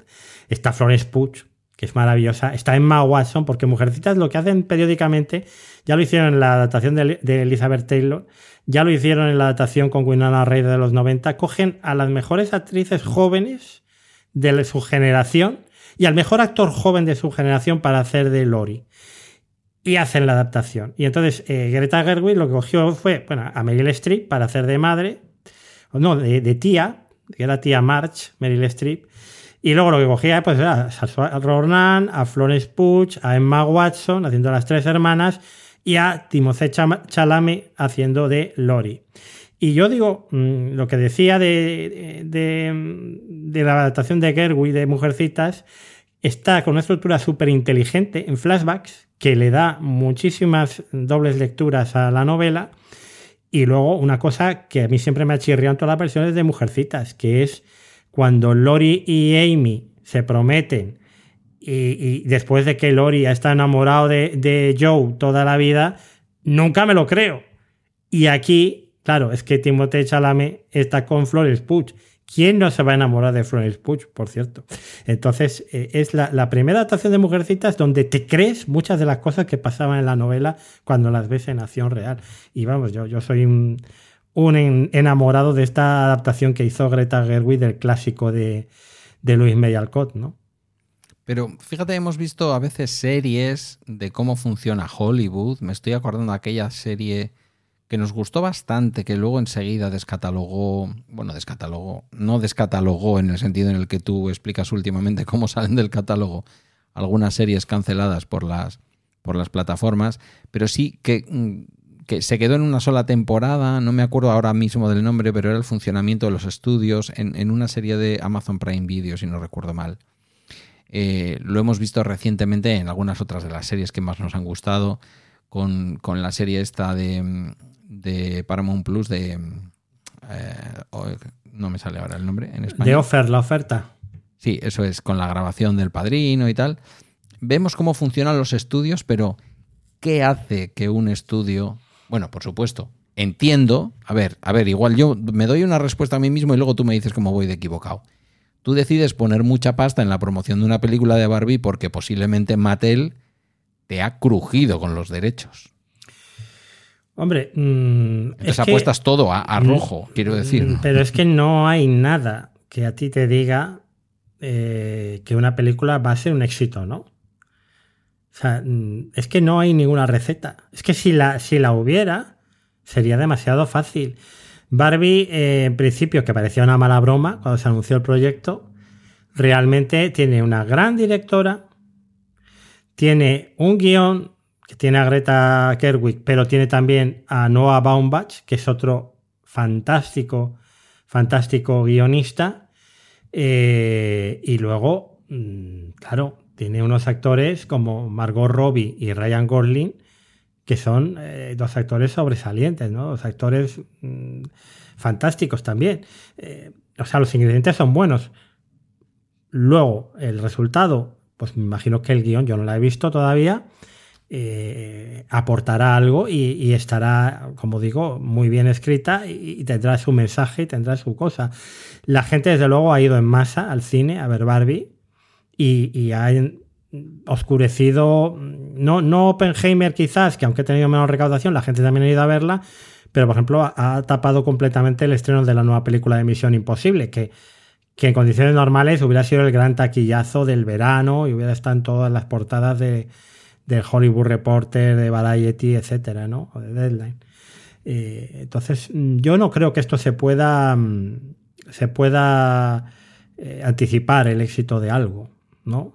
Está Florence Pugh, que es maravillosa. Está Emma Watson, porque Mujercitas lo que hacen periódicamente, ya lo hicieron en la adaptación de Elizabeth Taylor, ya lo hicieron en la adaptación con Winona Ryder de los 90, cogen a las mejores actrices jóvenes de su generación y al mejor actor joven de su generación para hacer de Lori. Y hacen la adaptación. Y entonces eh, Greta Gerwig lo que cogió fue bueno, a Meryl Streep para hacer de madre, no, de, de tía, que era tía March, Meryl Streep. Y luego lo que cogía pues era a Saoirse Ronan, a Florence Pugh, a Emma Watson haciendo las tres hermanas y a Timothée Chalamet haciendo de Lori. Y yo digo, mm, lo que decía de, de, la adaptación de Gerwig de Mujercitas, está con una estructura súper inteligente en flashbacks que le da muchísimas dobles lecturas a la novela. Y luego una cosa que a mí siempre me ha chirriado en todas las versiones de Mujercitas, que es cuando Lori y Amy se prometen y, después de que Lori está enamorado de, Joe toda la vida, nunca me lo creo. Y aquí, claro, es que Timothée Chalamet está con Florence Pugh. ¿Quién no se va a enamorar de Florence Pugh, por cierto? Entonces, eh, es la, primera adaptación de Mujercitas donde te crees muchas de las cosas que pasaban en la novela cuando las ves en acción real. Y vamos, yo, soy un, un en- enamorado de esta adaptación que hizo Greta Gerwig del clásico de, de Louis May Alcott, ¿no? Pero fíjate, hemos visto a veces series de cómo funciona Hollywood. Me estoy acordando de aquella serie que nos gustó bastante, que luego enseguida descatalogó, bueno, descatalogó, no descatalogó en el sentido en el que tú explicas últimamente cómo salen del catálogo algunas series canceladas por las, por las plataformas, pero sí que, mm, que se quedó en una sola temporada, no me acuerdo ahora mismo del nombre, pero era el funcionamiento de los estudios en, en una serie de Amazon Prime Video, si no recuerdo mal. Eh, lo hemos visto recientemente en algunas otras de las series que más nos han gustado, con, con la serie esta de, de Paramount Plus de... eh, oh, no me sale ahora el nombre en español. De Offer, la oferta. Sí, eso es, con la grabación del padrino y tal. Vemos cómo funcionan los estudios, pero ¿qué hace que un estudio... Bueno, por supuesto, entiendo... A ver, a ver, igual yo me doy una respuesta a mí mismo y luego tú me dices cómo voy de equivocado. Tú decides poner mucha pasta en la promoción de una película de Barbie porque posiblemente Mattel te ha crujido con los derechos. Hombre, mm, Entonces es que- apuestas todo a, a rojo, quiero decir. Mm, Pero es que no hay nada que a ti te diga eh, que una película va a ser un éxito, ¿no? O sea, mm, es que no hay ninguna receta. Es que si la, si la hubiera, sería demasiado fácil. Barbie, eh, en principio, que parecía una mala broma cuando se anunció el proyecto, realmente tiene una gran directora, tiene un guion que tiene a Greta Gerwig, pero tiene también a Noah Baumbach, que es otro fantástico, fantástico guionista. Eh, y luego, mm, claro, tiene unos actores como Margot Robbie y Ryan Gosling, que son eh, dos actores sobresalientes, ¿no? Dos actores mm, fantásticos también. Eh, o sea, los ingredientes son buenos. Luego, el resultado, pues me imagino que el guion, yo no lo he visto todavía, eh, aportará algo y, estará, como digo, muy bien escrita y, tendrá su mensaje y tendrá su cosa. La gente, desde luego, ha ido en masa al cine a ver Barbie y, ha oscurecido, no, no Oppenheimer quizás, que aunque ha tenido menos recaudación, la gente también ha ido a verla, pero por ejemplo ha tapado completamente el estreno de la nueva película de Misión Imposible, que, que en condiciones normales hubiera sido el gran taquillazo del verano y hubiera estado en todas las portadas de, del Hollywood Reporter, de Variety, etcétera, ¿no? O de Deadline. Eh, entonces, yo no creo que esto se pueda, se pueda eh, anticipar el éxito de algo, ¿no?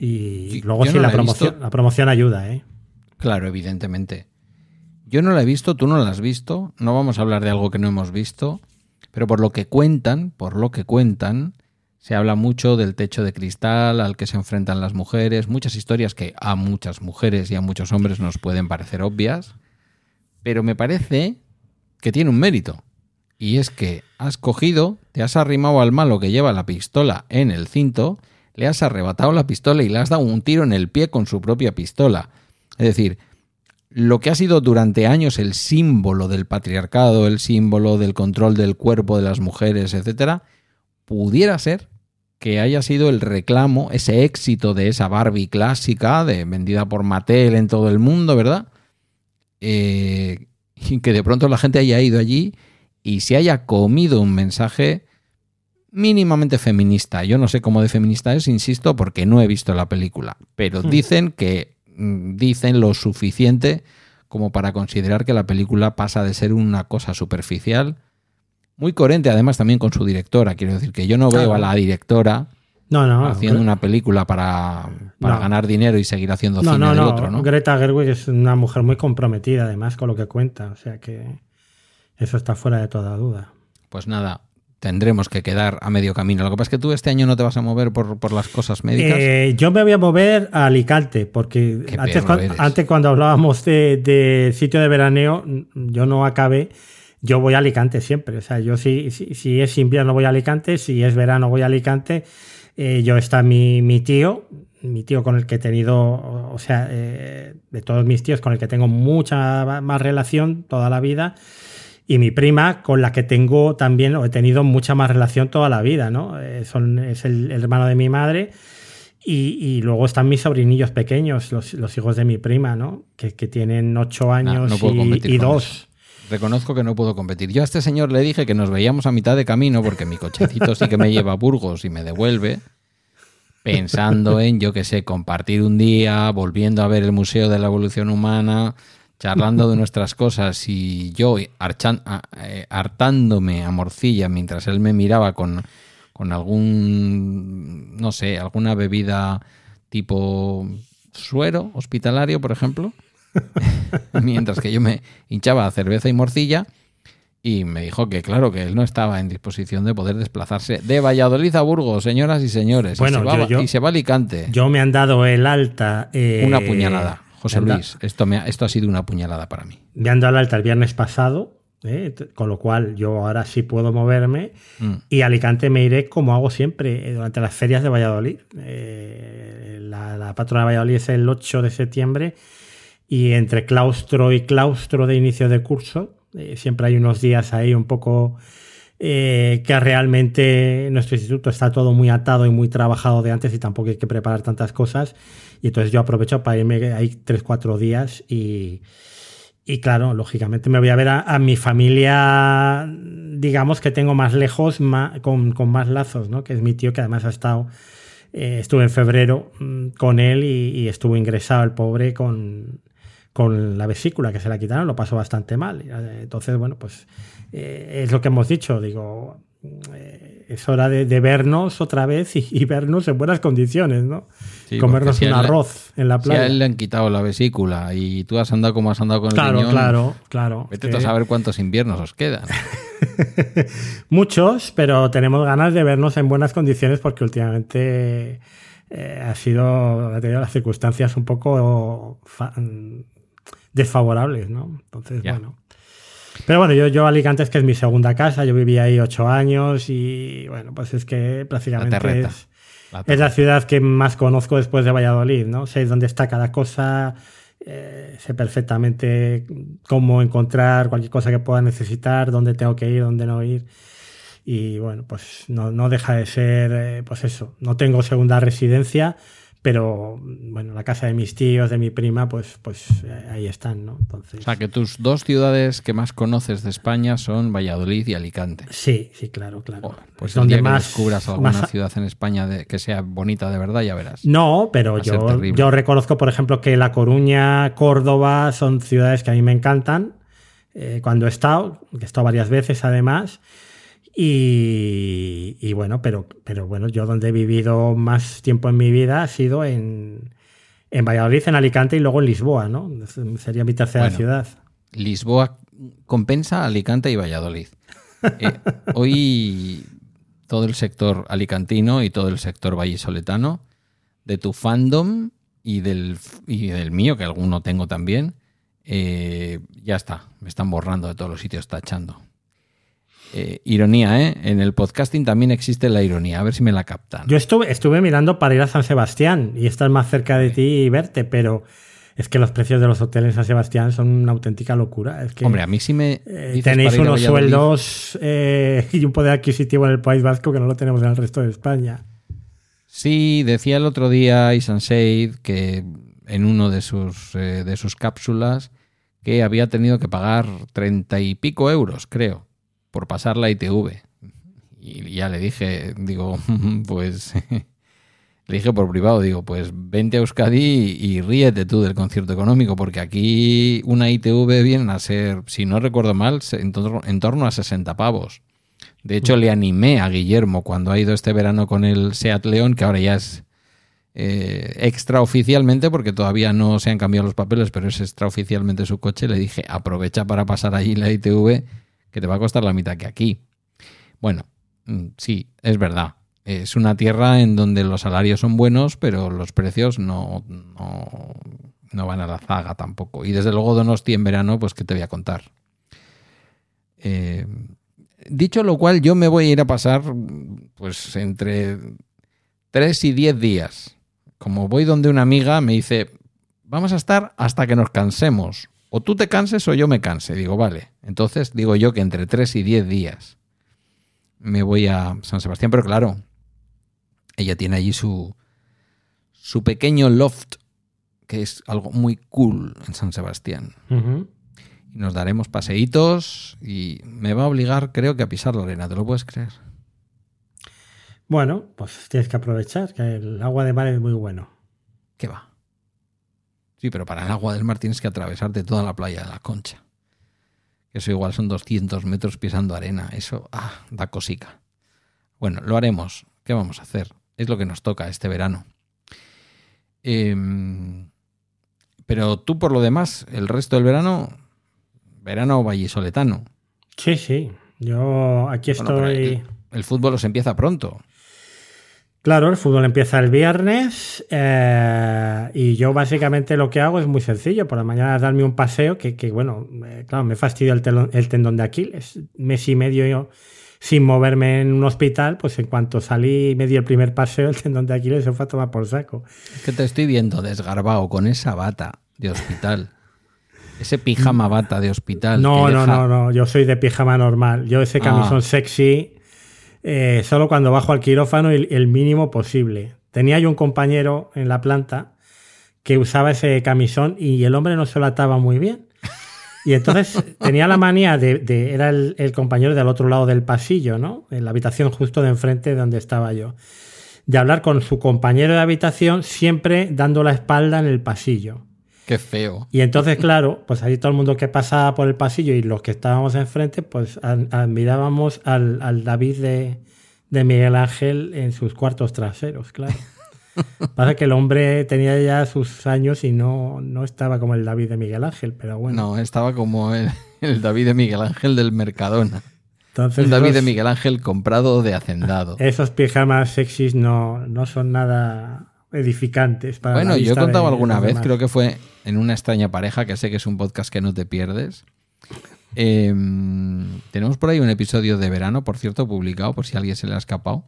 Y luego sí, la, promoción, la promoción ayuda, ¿eh? Claro, evidentemente. Yo no la he visto, tú no la has visto, no vamos a hablar de algo que no hemos visto, pero por lo que cuentan, por lo que cuentan, se habla mucho del techo de cristal al que se enfrentan las mujeres, muchas historias que a muchas mujeres y a muchos hombres nos pueden parecer obvias, pero me parece que tiene un mérito. Y es que has cogido, te has arrimado al malo que lleva la pistola en el cinto, le has arrebatado la pistola y le has dado un tiro en el pie con su propia pistola. Es decir, lo que ha sido durante años el símbolo del patriarcado, el símbolo del control del cuerpo de las mujeres, etcétera, pudiera ser que haya sido el reclamo, ese éxito de esa Barbie clásica, de, vendida por Mattel en todo el mundo, ¿verdad? Eh, y que de pronto la gente haya ido allí y se haya comido un mensaje mínimamente feminista. Yo no sé cómo de feminista es, insisto, porque no he visto la película, pero hmm. dicen que mm, dicen lo suficiente como para considerar que la película pasa de ser una cosa superficial muy coherente además también con su directora. Quiero decir que yo no veo a la directora haciendo una película para, ganar dinero y seguir haciendo cine no, otro, ¿no? Greta Gerwig es una mujer muy comprometida además con lo que cuenta. O sea que eso está fuera de toda duda. Pues nada, tendremos que quedar a medio camino. Lo que pasa es que tú este año no te vas a mover por, las cosas médicas. Eh, yo me voy a mover a Alicante, porque antes, antes, cuando hablábamos de, de, sitio de veraneo, yo no acabé yo voy a Alicante siempre. O sea, yo si, si, es invierno voy a Alicante, si es verano voy a Alicante. Eh, yo está mi, mi, tío, mi tío con el que he tenido, o sea, eh, de todos mis tíos con el que tengo mucha más relación toda la vida. Y mi prima, con la que tengo también, o he tenido mucha más relación toda la vida, ¿no? Eh, son, es el, hermano de mi madre. Y, luego están mis sobrinillos pequeños, los, hijos de mi prima, ¿no? Que, tienen ocho años y, dos. Reconozco que no puedo competir. Yo a este señor le dije que nos veíamos a mitad de camino porque mi cochecito sí que me lleva a Burgos y me devuelve, pensando en, yo qué sé, compartir un día, volviendo a ver el Museo de la Evolución Humana, charlando de nuestras cosas y yo eh, hartándome a morcilla mientras él me miraba con, con algún, no sé, alguna bebida tipo suero hospitalario, por ejemplo. mientras que yo me hinchaba cerveza y morcilla. Y me dijo que, claro, que él no estaba en disposición de poder desplazarse de Valladolid a Burgos, señoras y señores. Bueno, y, se va, a Alicante. Yo me han dado el alta. Eh, una puñalada. José Luis, esto, me ha, esto ha sido una puñalada para mí. Me han dado el alta el viernes pasado, eh, con lo cual yo ahora sí puedo moverme. Mm. Y a Alicante me iré como hago siempre, eh, durante las ferias de Valladolid. la, la patrona de Valladolid es el 8 de septiembre y entre claustro y claustro de inicio de curso, eh, siempre hay unos días ahí un poco eh, que realmente nuestro instituto está todo muy atado y muy trabajado de antes y tampoco hay que preparar tantas cosas. Y entonces yo aprovecho para irme ahí tres, cuatro días y, y claro, lógicamente me voy a ver a, mi familia, digamos que tengo más lejos, con, con, más lazos, ¿no? Que es mi tío que además ha estado, eh, estuve en febrero mm, con él y, estuvo ingresado el pobre con, con la vesícula que se la quitaron, lo pasó bastante mal. Entonces, bueno, pues eh, es lo que hemos dicho, digo, eh, es hora de, de vernos otra vez y, y vernos en buenas condiciones, ¿no? Sí, Comernos si un arroz en la Si a playa. él le han quitado la vesícula y tú has andado como has andado con el claro, riñón, claro, claro. vete Que- a saber cuántos inviernos os quedan. Muchos, pero tenemos ganas de vernos en buenas condiciones porque últimamente eh, ha sido, ha tenido las circunstancias un poco mm, desfavorables, ¿no? Entonces, Ya. bueno. Pero bueno, yo, yo Alicante es que es mi segunda casa, yo viví ahí ocho años y bueno, pues es que prácticamente terreta. es, La es la ciudad que más conozco después de Valladolid, ¿no? Sé dónde está cada cosa, eh, sé perfectamente cómo encontrar cualquier cosa que pueda necesitar, dónde tengo que ir, dónde no ir. Y bueno, pues no, no deja de ser, eh, pues eso, no tengo segunda residencia, pero bueno, la casa de mis tíos, de mi prima, pues, pues eh, ahí están, ¿no? Entonces, O sea, que tus dos ciudades que más conoces de España son Valladolid y Alicante. sí, sí, claro, claro. Joder, pues Es el día donde que más- descubras alguna más- ciudad en España de- que sea bonita de verdad, ya verás. No, pero yo, yo reconozco, por ejemplo, que La Coruña, Córdoba son ciudades que a mí me encantan. eh, cuando he estado, que he estado varias veces además. Y, y bueno, pero, pero bueno, yo donde he vivido más tiempo en mi vida ha sido en, en Valladolid, en Alicante y luego en Lisboa, ¿no? Sería mi tercera Bueno. ciudad. Lisboa compensa Alicante y Valladolid. Eh, hoy todo el sector alicantino y todo el sector vallisoletano, de tu fandom y del, y del mío, que alguno tengo también, eh, ya está, me están borrando de todos los sitios, tachando. Eh, ironía, ¿eh? En el podcasting también existe la ironía, a ver si me la captan. Yo estuve, estuve mirando para ir a San Sebastián y estar más cerca de ti y verte, pero es que los precios de los hoteles en San Sebastián son una auténtica locura. Es que Hombre, a mí sí me... eh, tenéis unos sueldos eh, y un poder adquisitivo en el País Vasco que no lo tenemos en el resto de España. Sí, decía el otro día Isan Seid que en uno de sus, eh, de sus cápsulas que había tenido que pagar treinta y pico euros, creo, por pasar la ITV. Y ya le dije, digo, pues le dije por privado, digo, pues vente a Euskadi y ríete tú del concierto económico, porque aquí una ITV viene a ser, si no recuerdo mal, se- en torno, en torno a 60 pavos. De hecho, le animé a Guillermo cuando ha ido este verano con el Seat León, que ahora ya es eh, extraoficialmente, porque todavía no se han cambiado los papeles, pero es extraoficialmente su coche. Le dije, aprovecha para pasar allí la ITV, que te va a costar la mitad que aquí. Bueno, mm, sí, es verdad. Es una tierra en donde los salarios son buenos, pero los precios no, no, no van a la zaga tampoco. Y desde luego Donosti en verano, pues ¿qué te voy a contar? Eh, dicho lo cual, yo me voy a ir a pasar pues entre 3 y 10 días. Como voy donde una amiga, me dice, vamos a estar hasta que nos cansemos. O tú te canses o yo me canse. Digo, vale. Entonces digo yo que entre 3 y 10 días me voy a San Sebastián, pero claro, ella tiene allí su, su pequeño loft, que es algo muy cool en San Sebastián. Y nos daremos paseitos y me va a obligar, creo que, a pisar la arena. ¿Te lo puedes creer? Bueno, pues tienes que aprovechar, que el agua de mar es muy bueno. ¿Qué va? Sí, pero para el agua del mar tienes que atravesarte toda la playa de la Concha. Eso igual son 200 metros pisando arena. Eso, ah, da cosica. Bueno, lo haremos. ¿Qué vamos a hacer? Es lo que nos toca este verano. Em, pero tú, por lo demás, el resto del verano, verano vallisoletano. Sí, sí. Yo aquí Bueno, estoy. el, el fútbol os empieza pronto. Claro, el fútbol empieza el viernes eh, y yo básicamente lo que hago es muy sencillo. Por la mañana darme un paseo que, que, bueno, eh, claro, me fastidio el, telón- el tendón de Aquiles. Mes y medio yo sin moverme en un hospital, pues en cuanto salí y me di el primer paseo, el tendón de Aquiles se fue a tomar por saco. Es que te estoy viendo desgarbado con esa bata de hospital. Ese pijama bata de hospital. No, no, deja- no, no, yo soy de pijama normal. Yo ese camisón Ah. sexy eh, solo cuando bajo al quirófano el, el mínimo posible. Tenía yo un compañero en la planta que usaba ese camisón y el hombre no se lo ataba muy bien. Y entonces tenía la manía de, de- era el, el compañero del otro lado del pasillo, ¿no? En la habitación justo de enfrente de donde estaba yo. De hablar con su compañero de habitación siempre dando la espalda en el pasillo. Qué feo. Y entonces, claro, pues ahí todo el mundo que pasaba por el pasillo y los que estábamos enfrente, pues admirábamos al, al David de, de Miguel Ángel en sus cuartos traseros, claro. Pasa que el hombre tenía ya sus años y no, no estaba como el David de Miguel Ángel, pero bueno. No, estaba como el, David de Miguel Ángel del Mercadona. Entonces, el David de Miguel Ángel comprado de hacendado. Esos pijamas sexys no, no son nada edificantes para Bueno, yo he contado alguna vez, creo que fue en una extraña pareja, que sé que es un podcast que no te pierdes. Em, tenemos por ahí un episodio de verano, por cierto, publicado, por si a alguien se le ha escapado.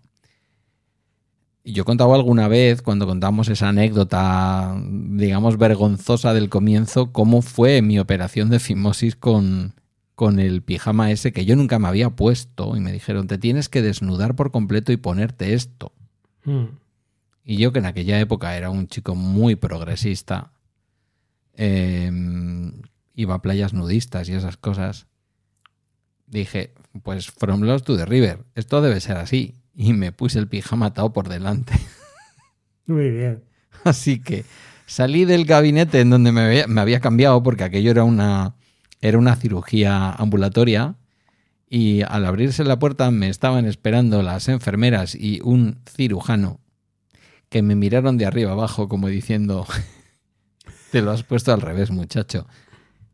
Y yo he contado alguna vez, cuando contamos esa anécdota, digamos, vergonzosa del comienzo, cómo fue mi operación de fimosis con, con el pijama ese que yo nunca me había puesto. Y me dijeron, te tienes que desnudar por completo y ponerte esto. Hmm. Y yo, que en aquella época era un chico muy progresista, em, iba a playas nudistas y esas cosas, dije, pues from Lost to the River, esto debe ser así y me puse el pijama atado por delante. Muy bien. Así que salí del gabinete en donde me había, cambiado porque aquello era una, era una cirugía ambulatoria y al abrirse la puerta me estaban esperando las enfermeras y un cirujano que me miraron de arriba abajo como diciendo, te lo has puesto al revés muchacho.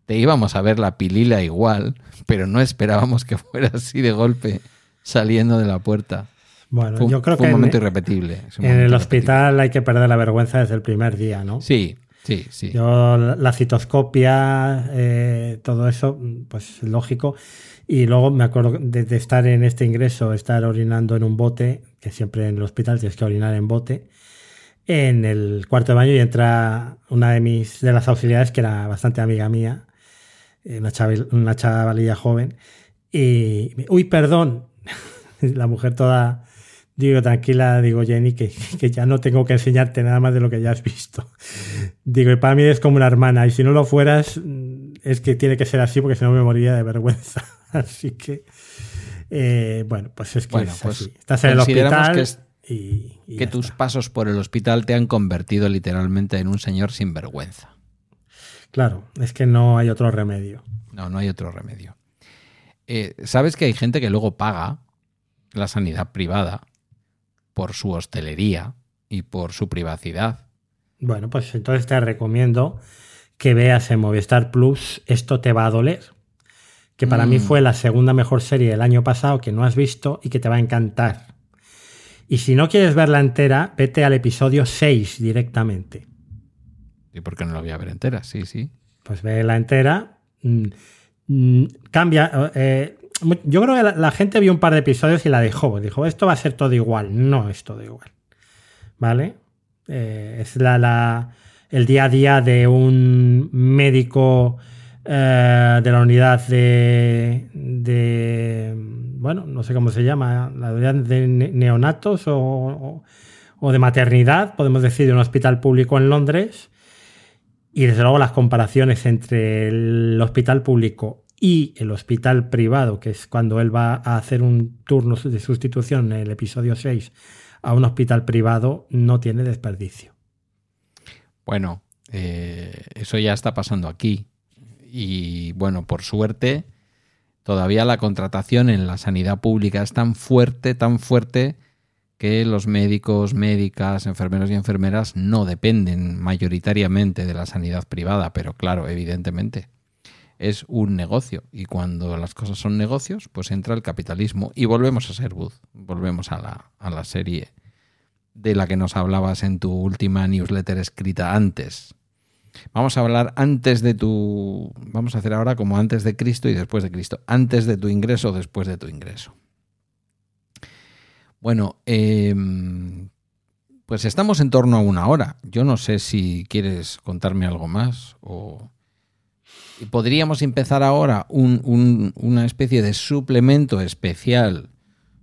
Te íbamos a ver la pilila igual, pero no esperábamos que fuera así de golpe saliendo de la puerta. Bueno, yo creo que. un momento irrepetible. en el hospital hay que perder la vergüenza desde el primer día, ¿no? Sí, sí, sí. Yo, la citoscopia, eh, todo eso, pues lógico. Y luego me acuerdo de, estar en este ingreso, estar orinando en un bote, que siempre en el hospital tienes que orinar en bote, en el cuarto de baño y entra una de mis de las auxiliares, que era bastante amiga mía, eh, una, una chavalilla joven, y, uy, perdón, la mujer toda Digo, tranquila, digo Jenny, que, ya no tengo que enseñarte nada más de lo que ya has visto. Digo, y para mí es como una hermana, y si no lo fueras, mm, es que tiene que ser así porque si no me moriría de vergüenza. Así que, eh, bueno, pues es que bueno, pues Estás en el hospital que y, que tus pasos por el hospital te han convertido literalmente en un señor sin vergüenza. Claro, es que no hay otro remedio. No, no hay otro remedio. Eh, ¿Sabes que hay gente que luego paga la sanidad privada por su hostelería y por su privacidad. Bueno, pues entonces te recomiendo que veas en Movistar Plus Esto te va a doler, que para mí mm. fue la segunda mejor serie del año pasado que no has visto y que te va a encantar. Y si no quieres verla entera, vete al episodio 6 directamente. ¿Y por qué no la voy a ver entera? Sí, sí. Pues ve la entera. Mm, mm, cambia. Eh, yo creo que la, gente vio un par de episodios y la dejó. Dijo, esto va a ser todo igual. No es todo igual. ¿Vale? Eh, es la, el día a día de un médico eh, de la unidad de, de, Bueno, no sé cómo se llama. La de neonatos o, o de maternidad, podemos decir, de un hospital público en Londres. Y desde luego las comparaciones entre el hospital público y el hospital privado, que es cuando él va a hacer un turno de sustitución en el episodio 6 a un hospital privado, no tiene desperdicio. Bueno, eh, eso ya está pasando aquí. Y bueno, por suerte, todavía la contratación en la sanidad pública es tan fuerte, tan fuerte, que los médicos, médicas, enfermeros y enfermeras no dependen mayoritariamente de la sanidad privada, pero claro, evidentemente es un negocio. Y cuando las cosas son negocios, pues entra el capitalismo. Y volvemos a ser Booth, volvemos a la, a la serie de la que nos hablabas en tu última newsletter escrita antes. Vamos a hablar antes de tu... Vamos a hacer ahora como antes de Cristo y después de Cristo. Antes de tu ingreso o después de tu ingreso. Bueno, em, pues estamos en torno a una hora. Yo no sé si quieres contarme algo más o podríamos empezar ahora una especie de suplemento especial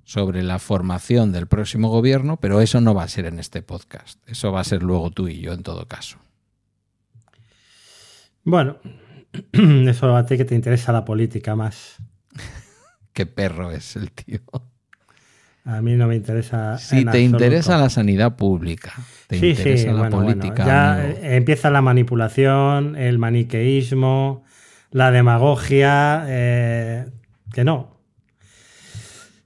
sobre la formación del próximo gobierno, pero eso no va a ser en este podcast. Eso va a ser luego tú y yo en todo caso. Bueno, eso a ti que te interesa la política más. Qué perro es el tío. A mí no me interesa. Si te interesa la sanidad pública, te sí, interesa sí, la bueno, política. bueno, ya amigo. eh, empieza la manipulación, el maniqueísmo, la demagogia. eh, que no.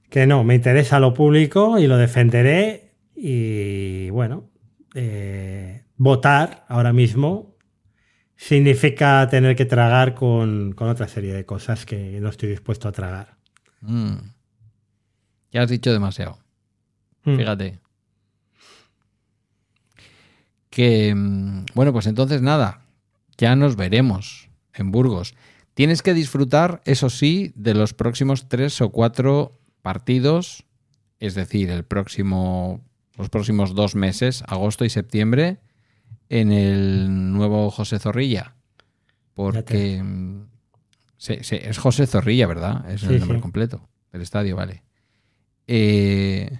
Que no, me interesa lo público y lo defenderé. Y bueno, eh, votar ahora mismo significa tener que tragar con, con otra serie de cosas que no estoy dispuesto a tragar. Mm. Ya has dicho demasiado. Mm. Fíjate. Que, mm, bueno, pues entonces nada, ya nos veremos en Burgos. Tienes que disfrutar, eso sí, de los próximos tres o cuatro partidos, es decir, el próximo, los próximos dos meses, agosto y septiembre, en el nuevo José Zorrilla. Porque sí, sí, es José Zorrilla, ¿verdad? Es el nombre completo del estadio, vale. Eh,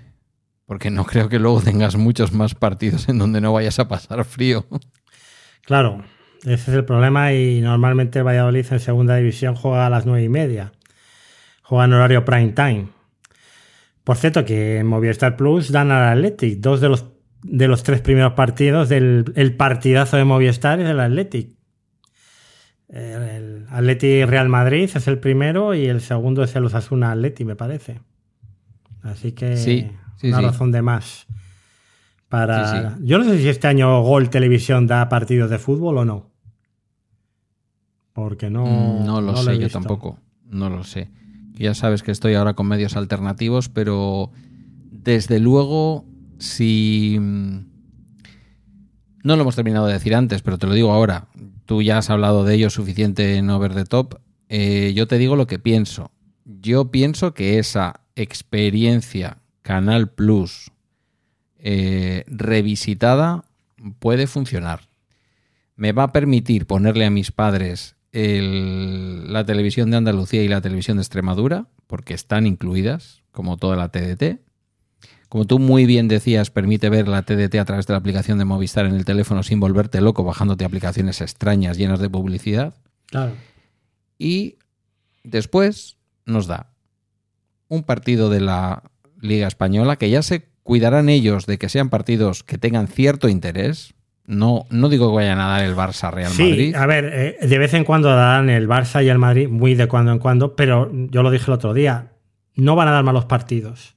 porque no creo que luego tengas muchos más partidos en donde no vayas a pasar frío. Claro, ese es el problema y normalmente Valladolid en segunda división juega a las nueve y media. Juega en horario prime time. Por cierto, que en Movistar Plus dan al Athletic. Dos de los, de los tres primeros partidos del el partidazo de Movistar es el Athletic. El, Athletic Real Madrid es el primero y el segundo es el Osasuna Athletic, me parece. Así que Sí, sí, una sí. razón de más. Para... Yo no sé si este año Gol Televisión da partidos de fútbol o no. Porque no. Mm, no lo sé, yo visto. tampoco. No lo sé. Ya sabes que estoy ahora con medios alternativos, pero desde luego, si... mm, No lo hemos terminado de decir antes, pero te lo digo ahora. Tú ya has hablado de ello suficiente en Over the Top. Eh, yo te digo lo que pienso. Yo pienso que esa experiencia Canal Plus eh, revisitada puede funcionar. Me va a permitir ponerle a mis padres la televisión de Andalucía y la televisión de Extremadura, porque están incluidas, como toda la TDT. Como tú muy bien decías, permite ver la TDT a través de la aplicación de Movistar en el teléfono sin volverte loco bajándote aplicaciones extrañas llenas de publicidad. Claro. Y después nos da un partido de la Liga Española que ya se cuidarán ellos de que sean partidos que tengan cierto interés. No, no digo que vayan a dar el Barça Real Sí, Madrid. a ver, eh, de vez en cuando dan el Barça y el Madrid, muy de cuando en cuando, pero yo lo dije el otro día, no van a dar malos partidos.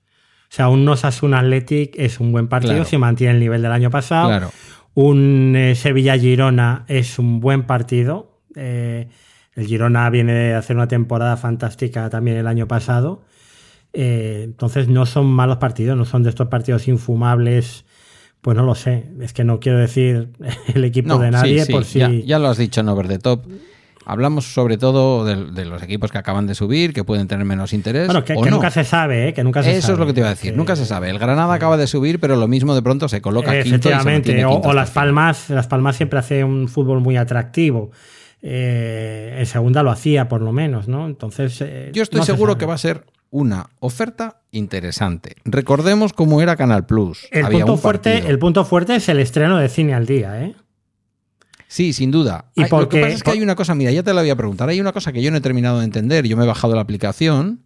O sea, un Osasuna Athletic es un buen partido Claro. si mantiene el nivel del año pasado. Claro. Un eh, Sevilla-Girona es un buen partido. Eh, el Girona viene de hacer una temporada fantástica también el año pasado. Eh, entonces no son malos partidos, no son de estos partidos infumables. Pues no lo sé. Es que no quiero decir el equipo No, de sí, nadie sí, por si. ya, ya lo has dicho en Over the Top. Hablamos sobre todo de, de los equipos que acaban de subir, que pueden tener menos interés. Bueno, que, o que no. nunca se sabe, ¿eh? Que nunca se Eso sabe. es lo que te iba a decir. Que- Nunca se sabe. El Granada acaba de subir, pero lo mismo de pronto se coloca quinto y se Efectivamente. O, o Las. Palmas, Las Palmas siempre hace un fútbol muy atractivo. Eh, en segunda lo hacía, por lo menos, ¿no? Entonces. eh, Yo estoy no seguro que va a ser una oferta interesante. Recordemos cómo era Canal Plus. El Había punto, un fuerte, el punto fuerte es el estreno de cine al día, ¿eh? Sí, sin duda. ¿Y Ay, por lo que pasa es que hay una cosa, mira, ya te la voy a preguntar. Hay una cosa que yo no he terminado de entender. Yo me he bajado la aplicación,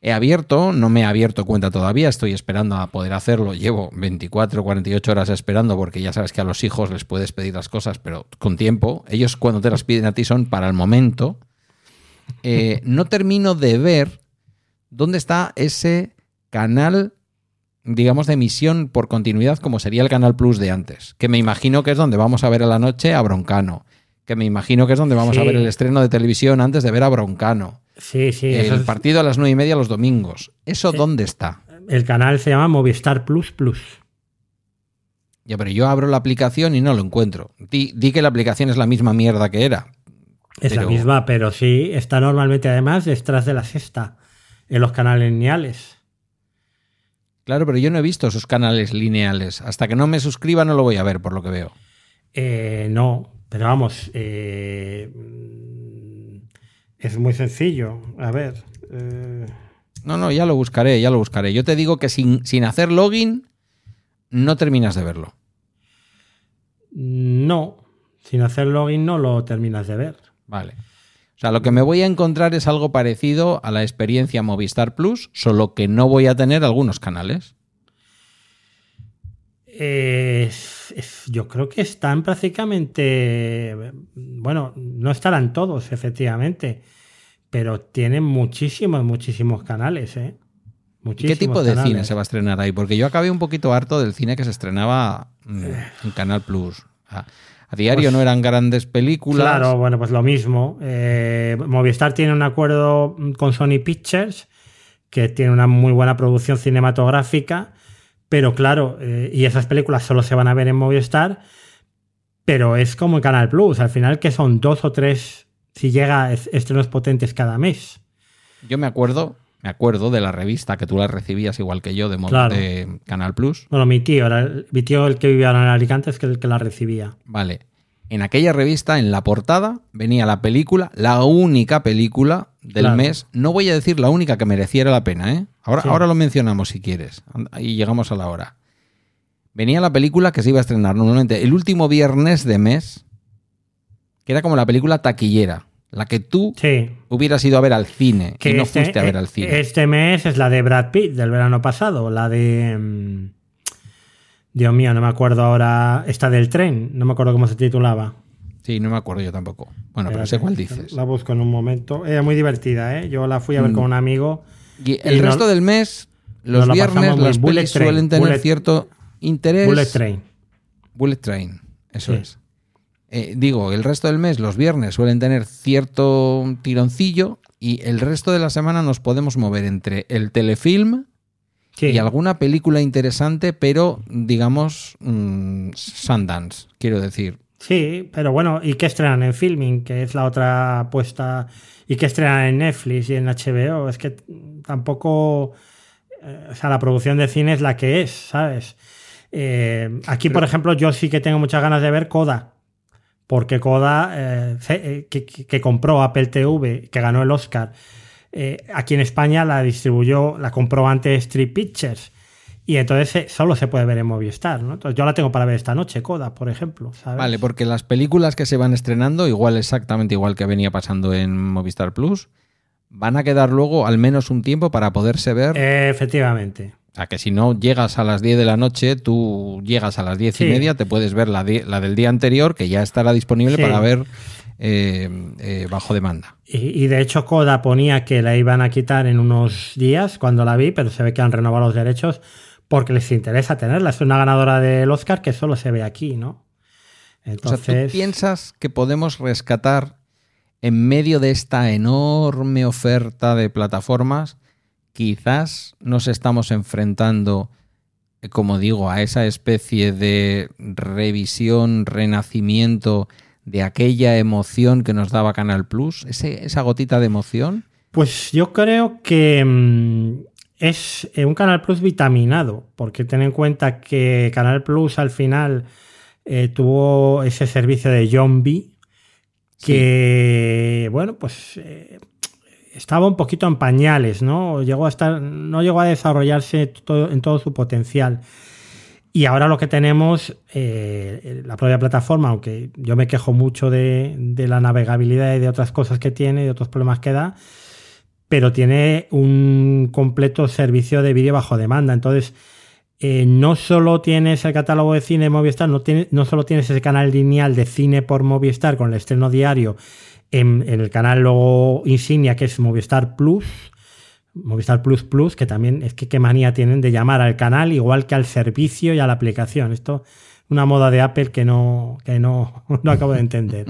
he abierto, no me he abierto cuenta todavía, estoy esperando a poder hacerlo. Llevo 24, 48 horas esperando porque ya sabes que a los hijos les puedes pedir las cosas, pero con tiempo. Ellos cuando te las piden a ti son para el momento. Eh, no termino de ver dónde está ese canal digamos, de emisión por continuidad, como sería el Canal Plus de antes. Que me imagino que es donde vamos a ver a la noche a Broncano. Que me imagino que es donde vamos a ver el estreno de televisión antes de ver a Broncano. Sí, sí. el es- partido a las nueve y media los domingos. ¿Eso dónde está? el canal se llama Movistar Plus Plus. Ya, pero yo abro la aplicación y no lo encuentro. Di, di que la aplicación es la misma mierda que era. Es Pero- la misma, pero sí está normalmente además detrás de la sexta, en los canales lineales. Claro, pero yo no he visto esos canales lineales. Hasta que no me suscriba no lo voy a ver, por lo que veo. Eh, no, pero vamos, eh, es muy sencillo. A ver, eh, No, no, ya lo buscaré, ya lo buscaré. Yo te digo que sin, sin hacer login no terminas de verlo. no, sin hacer login no lo terminas de ver. Vale. O sea, lo que me voy a encontrar es algo parecido a la experiencia Movistar Plus, solo que no voy a tener algunos canales. Eh, yo creo que están prácticamente, bueno, no estarán todos, efectivamente, pero tienen muchísimos, muchísimos canales, ¿eh? ¿Qué tipo de cine se va a estrenar ahí? Porque yo acabé un poquito harto del cine que se estrenaba mm, en Canal Plus. A, diario pues no eran grandes películas. Claro, bueno, pues lo mismo. Eh, Movistar tiene un acuerdo con Sony Pictures, que tiene una muy buena producción cinematográfica pero claro, eh, y esas películas solo se van a ver en Movistar, pero es como en Canal Plus, al final que son dos o tres, si llega estrenos potentes cada mes. Yo me acuerdo, me acuerdo de la revista que tú la recibías igual que yo de, de Canal Plus. Bueno, mi tío, mi tío el que vivía en Alicante es el que la recibía. Vale. En aquella revista, en la portada, venía la película, la única película del mes. No voy a decir la única que mereciera la pena, ¿eh? Ahora, ahora lo mencionamos si quieres. Y llegamos a la hora. Venía la película que se iba a estrenar normalmente el último viernes de mes, que era como la película taquillera, la que tú hubieras ido a ver al cine que y no este, fuiste a ver al cine. Este mes es la de Brad Pitt del verano pasado, la de... Mm, Dios mío, no me acuerdo ahora. Esta del tren, no me acuerdo cómo se titulaba. Sí, no me acuerdo yo tampoco. Bueno, pero sé cuál dices. La busco en un momento. Era muy divertida, ¿eh? Yo la fui a ver mm. con un amigo y el resto del mes, los viernes, las pelis suelen tener cierto interés. Bullet Train. Bullet Train, eso es. Eh, digo, el resto del mes, los viernes, suelen tener cierto tironcillo y el resto de la semana nos podemos mover entre el telefilm y alguna película interesante, pero digamos mm, Sundance, quiero decir. Sí, pero bueno, ¿y qué estrenan en filming? Que es la otra apuesta. ¿Y qué estrenan en Netflix y en HBO? Es que tampoco. Eh, o sea, la producción de cine es la que es, ¿sabes? Eh, aquí, por ejemplo, yo sí que tengo muchas ganas de ver Coda. Porque Coda, eh, que, compró Apple TV, que ganó el Oscar, aquí en España la distribuyó, la compró antes Street Pictures. Y entonces solo se puede ver en Movistar, ¿no? Entonces yo la tengo para ver esta noche, Coda, por ejemplo. Vale, porque las películas que se van estrenando, igual exactamente igual que venía pasando en Movistar Plus, van a quedar luego al menos un tiempo para poderse ver. efectivamente. O sea, que si no llegas a las 10 de la noche, tú llegas a las 10 y media, te puedes ver la, del día anterior, que ya estará disponible para ver eh, eh, bajo demanda. Y, de hecho, Coda ponía que la iban a quitar en unos días cuando la vi, pero se ve que han renovado los derechos porque les interesa tenerla. Es una ganadora del Oscar que solo se ve aquí, ¿no? Entonces... ¿tú piensas que podemos rescatar en medio de esta enorme oferta de plataformas? Quizás nos estamos enfrentando, como digo, a esa especie de revisión, renacimiento de aquella emoción que nos daba Canal Plus, esa gotita de emoción. Pues yo creo que mm, es eh, un Canal Plus vitaminado, porque ten en cuenta que Canal Plus al final eh, tuvo ese servicio de John B, que, bueno, pues eh, estaba un poquito en pañales, ¿no? Llegó a estar, no llegó a desarrollarse en todo su potencial. Y ahora lo que tenemos, la propia plataforma, aunque yo me quejo mucho de, de la navegabilidad y de otras cosas que tiene, de otros problemas que da, pero tiene un completo servicio de vídeo bajo demanda. Entonces, eh, no solo tienes el catálogo de cine de Movistar, no, tiene, no solo tienes ese canal lineal de cine por Movistar con el estreno diario en, el canal luego insignia que es Movistar Plus, Movistar Plus Plus, que también es que qué manía tienen de llamar al canal igual que al servicio y a la aplicación. Esto es una moda de Apple que no, que no, no acabo de entender.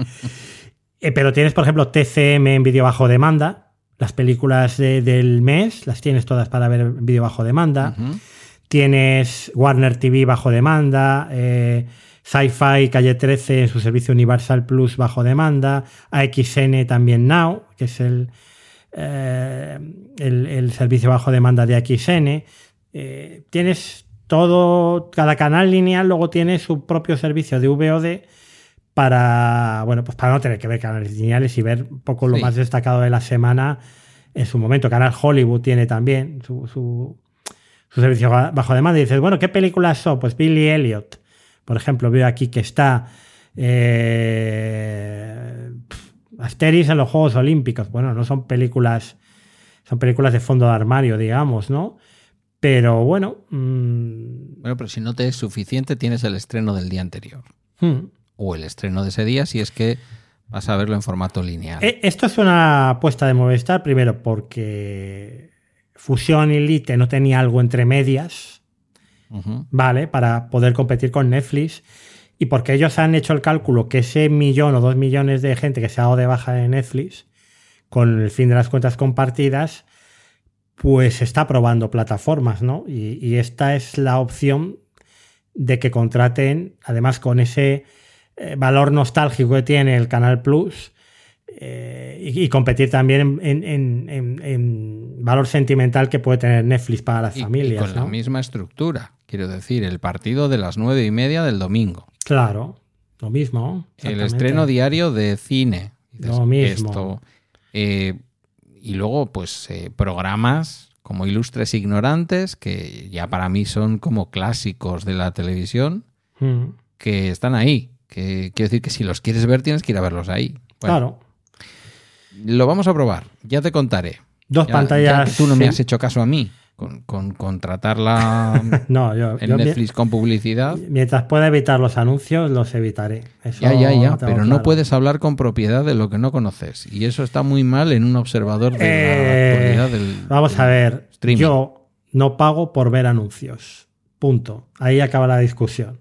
Eh, pero tienes, por ejemplo, TCM en vídeo bajo demanda, las películas del mes las tienes todas para ver vídeo bajo demanda. Tienes Warner TV bajo demanda, eh, Sci-Fi Calle 13 en su servicio Universal Plus bajo demanda, AXN también Now, que es el, eh, el, servicio bajo demanda de AXN. Eh, tienes todo, cada canal lineal luego tiene su propio servicio de VOD para, bueno, pues para no tener que ver canales lineales y ver un poco lo más destacado de la semana en su momento. Canal Hollywood tiene también su, su, servicio bajo demanda. Y dices, bueno, ¿qué películas son? Pues Billy Elliot, por ejemplo, veo aquí que está... Eh, Asteris en los Juegos Olímpicos. Bueno, no son películas, son películas de fondo de armario, digamos, ¿no? Pero bueno. mmm, Bueno, pero si no te es suficiente, tienes el estreno del día anterior. hmm. O el estreno de ese día, si es que vas a verlo en formato lineal. Eh, Esto es una apuesta de Movistar, primero porque Fusión y Elite no tenía algo entre medias, ¿vale? Para poder competir con Netflix. Y porque ellos han hecho el cálculo que ese millón o dos millones de gente que se ha dado de baja de Netflix, con el fin de las cuentas compartidas, pues está probando plataformas, ¿no? Y, y esta es la opción de que contraten, además con ese eh, valor nostálgico que tiene el Canal Plus, eh, y, y competir también en, en- en- en valor sentimental que puede tener Netflix para las Y- y, familias. con la misma estructura. Quiero decir, el partido de las nueve y media del domingo. Claro, lo mismo. El estreno diario de cine. Lo mismo. Esto, eh, y luego, pues, eh, programas como Ilustres Ignorantes, que ya para mí son como clásicos de la televisión, Mm, que están ahí. Que quiero decir que si los quieres ver, tienes que ir a verlos ahí. Bueno, claro. Lo vamos a probar, ya te contaré. Dos Ya- pantallas. ya tú no me has hecho caso a mí con, con contratarla No, yo, en yo Netflix con publicidad. mientras pueda evitar los anuncios, los evitaré. Eso Ya, ya, ya, pero no puedes hablar con propiedad de lo que no conoces. Y eso está muy mal en un observador de la Eh, actualidad del. Vamos a ver. streaming. Yo no pago por ver anuncios. Punto. Ahí acaba la discusión.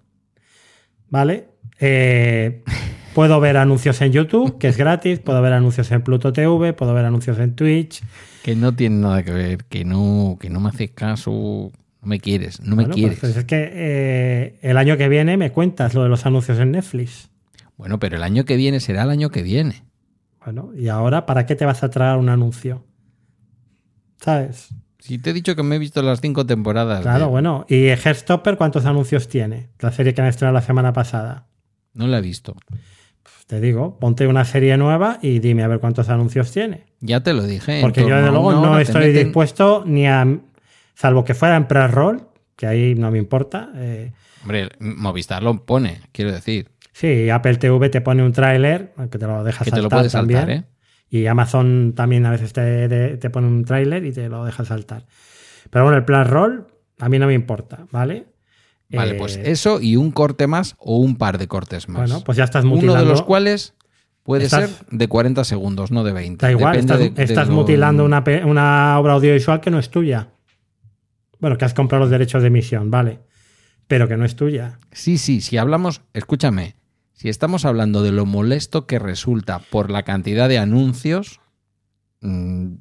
¿Vale? Eh, puedo ver anuncios en YouTube, que es gratis. Puedo ver anuncios en Pluto TV. Puedo ver anuncios en Twitch. Que no tiene nada que ver, que no, que no me haces caso, no me quieres, no me Bueno, quieres. pues es que eh, el año que viene me cuentas lo de los anuncios en Netflix. Bueno, pero el año que viene será el año que viene. Bueno, y ahora, ¿para qué te vas a traer un anuncio? ¿Sabes? Si te he dicho que me he visto las cinco temporadas. Claro, de- bueno. ¿Y Heartstopper cuántos anuncios tiene? La serie que han estrenado la semana pasada. No la he visto. Te digo, ponte una serie nueva y dime a ver cuántos anuncios tiene. Ya te lo dije. Porque yo, a luego, no estoy meten- dispuesto ni a. Salvo que fuera en pre-roll, que ahí no me importa. eh, Hombre, Movistar lo pone, quiero decir. sí, Apple TV te pone un tráiler, que te lo deja Que te saltar lo puedes también. saltar, ¿eh? Y Amazon también a veces te, te- te pone un tráiler y te lo deja saltar. Pero bueno, el plan roll a mí no me importa, ¿vale? Vale, Eh, pues eso y un corte más o un par de cortes más. Bueno, pues ya estás Uno mutilando. de los cuales puede Estás- ser de 40 segundos, no de 20. Da igual, estás, de- de estás lo- mutilando una obra audiovisual que no es tuya. Bueno, que has comprado los derechos de emisión, vale. Pero que no es tuya. Sí, sí, si hablamos, escúchame, si estamos hablando de lo molesto que resulta por la cantidad de anuncios, mm,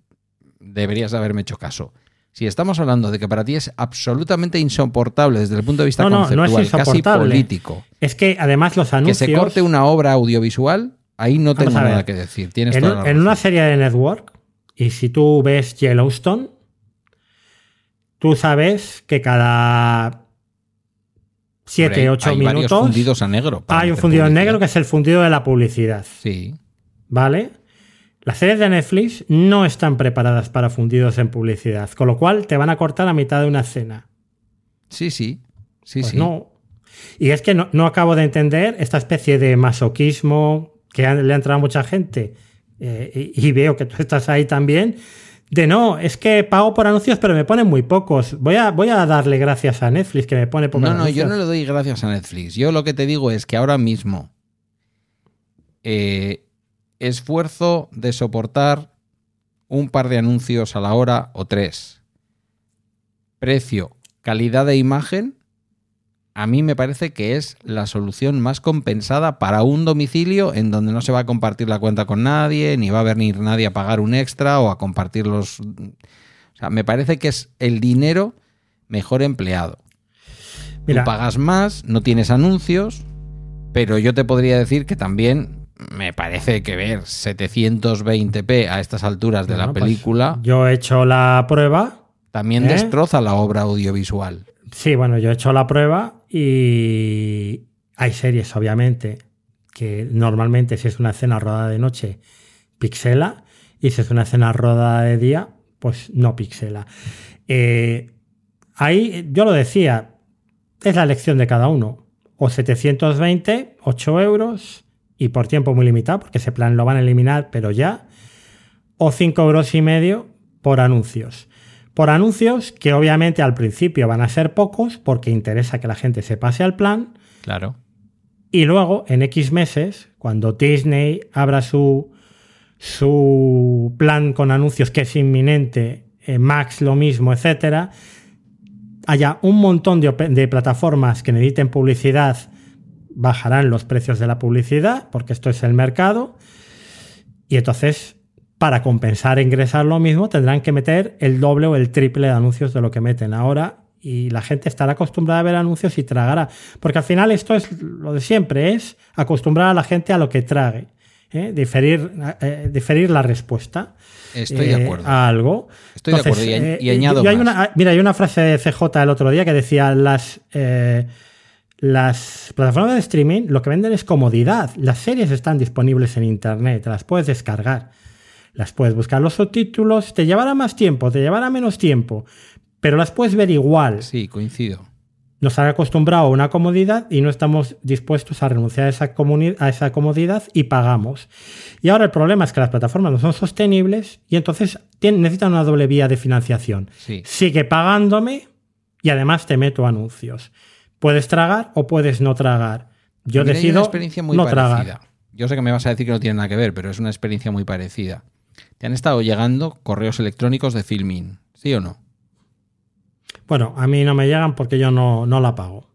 deberías haberme hecho caso. Si estamos hablando de que para ti es absolutamente insoportable desde el punto de vista No, no, no es conceptual, casi político, Es que además los que anuncios. se corte una obra audiovisual, ahí no tengo ver. nada que decir. Tienes en, toda la en una serie de network, y si tú ves Yellowstone, tú sabes que cada 7, Hombre, hay- 8 hay varios minutos fundidos a negro. hay un fundido en negro que es el fundido de la publicidad. Sí. ¿Vale? Las series de Netflix no están preparadas para fundidos en publicidad, con lo cual te van a cortar a mitad de una escena. Sí, sí. Sí, Pues sí. no. Y es que no, no acabo de entender esta especie de masoquismo que han- le ha entrado a mucha gente, eh, y, y veo que tú estás ahí también, de no, es que pago por anuncios pero me ponen muy pocos. Voy a, voy a darle gracias a Netflix que me pone pocos No, no, yo no le doy gracias a Netflix. Yo lo que te digo es que ahora mismo eh, esfuerzo de soportar un par de anuncios a la hora o tres. Precio, calidad de imagen, a mí me parece que es la solución más compensada para un domicilio en donde no se va a compartir la cuenta con nadie, ni va a venir nadie a pagar un extra o a compartir los... O sea, me parece que es el dinero mejor empleado. Mira, Tú pagas más, no tienes anuncios, pero yo te podría decir que también me parece que ver 720p a estas alturas de la pues, película yo he hecho la prueba. también ¿eh? destroza la obra audiovisual. Sí, bueno, yo he hecho la prueba y hay series, obviamente, que normalmente si es una escena rodada de noche, pixela, y si es una escena rodada de día, pues no pixela. Eh, ahí, yo lo decía, es la elección de cada uno. O 720, 8 euros, y por tiempo muy limitado, porque ese plan lo van a eliminar, pero ya, o 5 euros y medio por anuncios. Por anuncios que obviamente al principio van a ser pocos porque interesa que la gente se pase al plan. Claro. Y luego, en X meses, cuando Disney abra su, su plan con anuncios que es inminente, eh, Max lo mismo, etcétera, haya un montón de, de plataformas que necesiten publicidad, bajarán los precios de la publicidad, porque esto es el mercado. Y entonces, para compensar e ingresar lo mismo, tendrán que meter el doble o el triple de anuncios de lo que meten ahora y la gente estará acostumbrada a ver anuncios y tragará. Porque al final esto es lo de siempre, es acostumbrar a la gente a lo que trague. ¿eh? Diferir, eh, diferir la respuesta. Estoy de eh, acuerdo. A algo. Estoy de acuerdo. Y, añado yo hay más. una- mira, hay una frase de CJ el otro día que decía las... las plataformas de streaming lo que venden es comodidad. Las series están disponibles en internet, las puedes descargar, las puedes buscar los subtítulos, te llevará más tiempo, te llevará menos tiempo, pero las puedes ver igual. Sí, coincido. Nos han acostumbrado a una comodidad y no estamos dispuestos a renunciar a esa, comuni- a esa comodidad y pagamos. Y ahora el problema es que las plataformas no son sostenibles y entonces tienen- necesitan una doble vía de financiación. Sí. Sigue pagándome y además te meto anuncios. Puedes tragar o puedes no tragar. Yo Mira, decido una experiencia muy no parecida. tragar. Yo sé que me vas a decir que no tiene nada que ver, pero es una experiencia muy parecida. ¿Te han estado llegando correos electrónicos de Filmin? ¿Sí o no? Bueno, a mí no me llegan porque yo no, no la pago.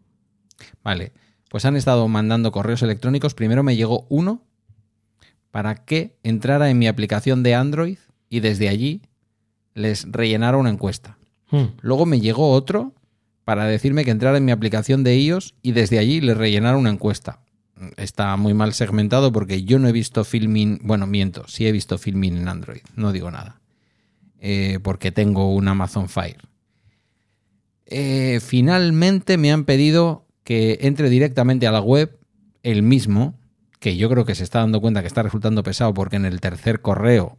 Vale. Pues han estado mandando correos electrónicos. Primero me llegó uno para que entrara en mi aplicación de Android y desde allí les rellenara una encuesta. Hmm. Luego me llegó otro para decirme que entrara en mi aplicación de iOS y desde allí les rellenara una encuesta. Está muy mal segmentado porque yo no he visto filming, bueno, miento, sí he visto filming en Android, no digo nada, Eh, porque tengo un Amazon Fire. Eh, finalmente me han pedido que entre directamente a la web el mismo, que yo creo que se está dando cuenta que está resultando pesado porque en el tercer correo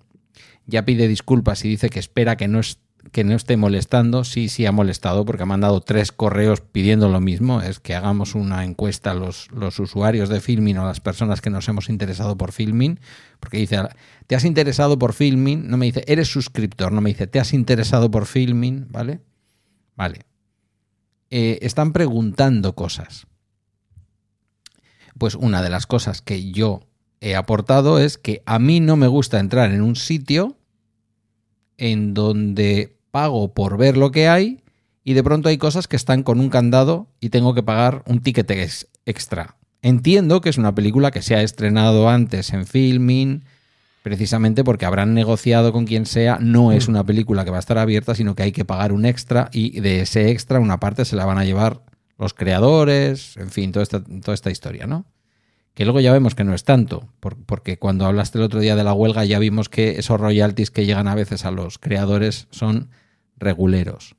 ya pide disculpas y dice que espera que no, es- que no esté molestando. Sí, sí ha molestado porque ha mandado tres correos pidiendo lo mismo. Es que hagamos una encuesta a los, los usuarios de Filmin o las personas que nos hemos interesado por Filmin. Porque dice, ¿te has interesado por Filmin? No me dice, eres suscriptor. No me dice, ¿te has interesado por Filmin? ¿Vale? Vale. Eh, están preguntando cosas. Pues una de las cosas que yo he aportado es que a mí no me gusta entrar en un sitio en donde pago por ver lo que hay y de pronto hay cosas que están con un candado y tengo que pagar un ticket ex- extra. Entiendo que es una película que se ha estrenado antes en filming, precisamente porque habrán negociado con quien sea, no es una película que va a estar abierta, sino que hay que pagar un extra y de ese extra una parte se la van a llevar los creadores, en fin, toda esta, toda esta historia, ¿no? Que luego ya vemos que no es tanto, por- porque cuando hablaste el otro día de la huelga ya vimos que esos royalties que llegan a veces a los creadores son reguleros.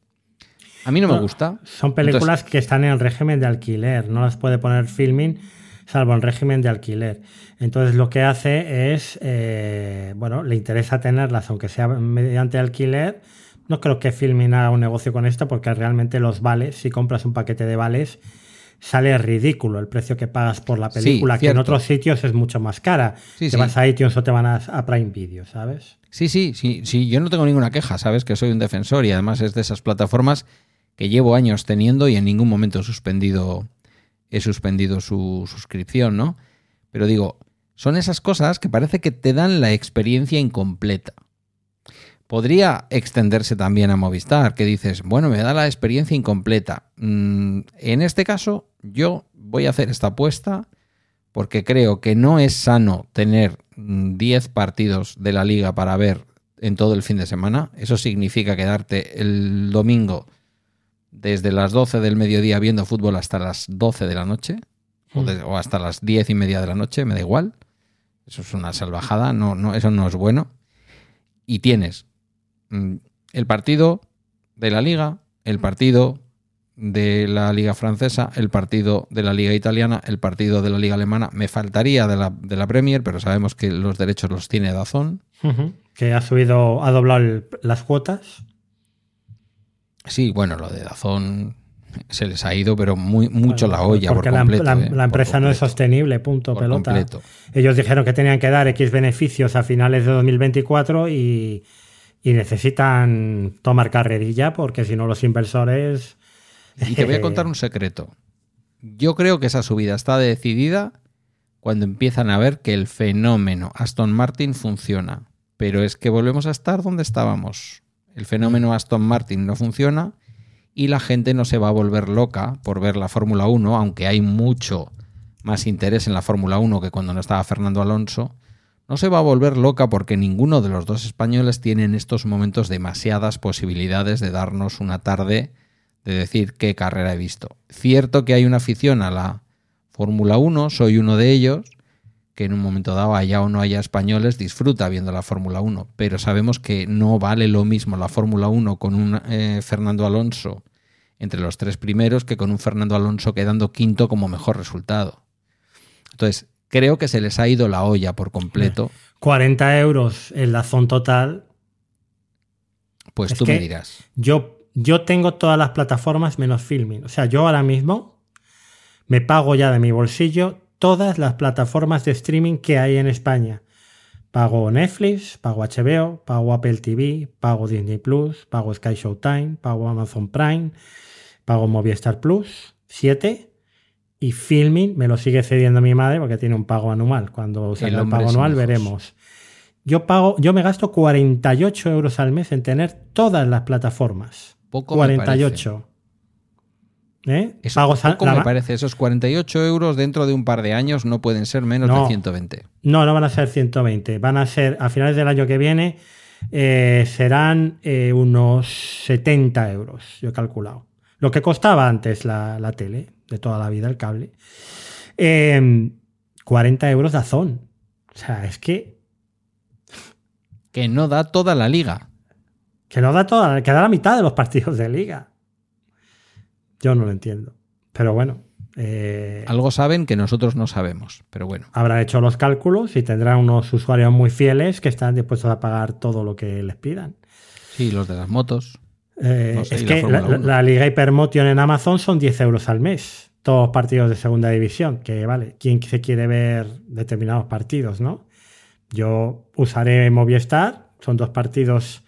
A mí no me gusta. Son películas que están en el régimen de alquiler, no las puede poner filming salvo en régimen de alquiler. Entonces lo que hace es, eh, bueno, le interesa tenerlas, aunque sea mediante alquiler. No creo que filming haga un negocio con esto porque realmente los vales, si compras un paquete de vales, sale ridículo el precio que pagas por la Sí, película, que en otros sitios es mucho más cara. Sí, te sí. vas a iTunes o te van a, a Prime Video, ¿sabes? Sí, sí, sí, sí, yo no tengo ninguna queja, sabes que soy un defensor y además es de esas plataformas que llevo años teniendo y en ningún momento he suspendido, he suspendido su suscripción, ¿no? Pero digo, son esas cosas que parece que te dan la experiencia incompleta. Podría extenderse también a Movistar, que dices, bueno, me da la experiencia incompleta. Mm, en este caso, yo voy a hacer esta apuesta porque creo que no es sano tener mm, 10 partidos de la liga para ver en todo el fin de semana. Eso significa quedarte el domingo desde las 12 del mediodía viendo fútbol hasta las 12 de la noche o, de- o hasta las 10 y media de la noche, me da igual. Eso es una salvajada, no, no, eso no es bueno. Y tienes mm, el partido de la liga, el partido de la liga francesa, el partido de la liga italiana, el partido de la liga alemana. Me faltaría de la, de la Premier, pero sabemos que los derechos los tiene Dazón. Que ha subido, ha doblado el- las cuotas. Sí, bueno, lo de Dazón Se les ha ido, pero muy, mucho Bueno, la olla porque por la, completo. la- ¿eh? la Por empresa no es sostenible, punto, Por pelota. completo. Ellos dijeron que tenían que dar X beneficios a finales de 2024 y, y necesitan tomar carrerilla porque si no los inversores... Y te voy a contar un secreto. Yo creo que esa subida está decidida cuando empiezan a ver que el fenómeno Aston Martin funciona. Pero es que volvemos a estar donde estábamos. El fenómeno Aston Martin no funciona y la gente no se va a volver loca por ver la Fórmula 1, aunque hay mucho más interés en la Fórmula 1 que cuando no estaba Fernando Alonso. No se va a volver loca porque ninguno de los dos españoles tiene en estos momentos demasiadas posibilidades de darnos una tarde de decir qué carrera he visto. Cierto que hay una afición a la Fórmula 1, soy uno de ellos, que en un momento dado, haya o no haya españoles, disfruta viendo la Fórmula 1, pero sabemos que no vale lo mismo la Fórmula 1 con un eh, Fernando Alonso entre los tres primeros que con un Fernando Alonso quedando quinto como mejor resultado. Entonces, creo que se les ha ido la olla por completo, 40 euros en la zona total. pues Es tú me dirás. Yo, yo tengo todas las plataformas menos filming. O sea, yo ahora mismo me pago ya de mi bolsillo todas las plataformas de streaming que hay en España. Pago Netflix, pago HBO, pago Apple TV, pago Disney Plus, pago Sky Showtime, pago Amazon Prime, pago Movistar Plus, 7. Y Filming me lo sigue cediendo mi madre porque tiene un pago anual. Cuando salga el, hombre pago anual veremos. Yo pago, yo me gasto 48 euros al mes en tener todas las plataformas. Poco me 48. ¿Eh? Eso Pago poco la me parece. Esos 48 euros dentro de un par de años no pueden ser menos No. de 120. No, no van a ser 120. Van a ser, a finales del año que viene, eh, serán eh, unos 70 euros, yo he calculado. Lo que costaba antes la, la tele, de toda la vida, el cable. Eh, 40 euros de azón. O sea, es que, Que no da toda la liga. que no da toda, que da la mitad de los partidos de liga. Yo no lo entiendo. Pero bueno, eh, Algo saben que nosotros no sabemos. Pero bueno, habrán hecho los cálculos y tendrán unos usuarios muy fieles que están dispuestos a pagar todo lo que les pidan. sí, los de las motos. Eh, No sé, es que la, la- 1. la Liga Hypermotion en Amazon son 10 euros al mes. Todos los partidos de segunda división. Que vale, ¿quién se quiere ver determinados partidos, no? Yo usaré Movistar, son dos partidos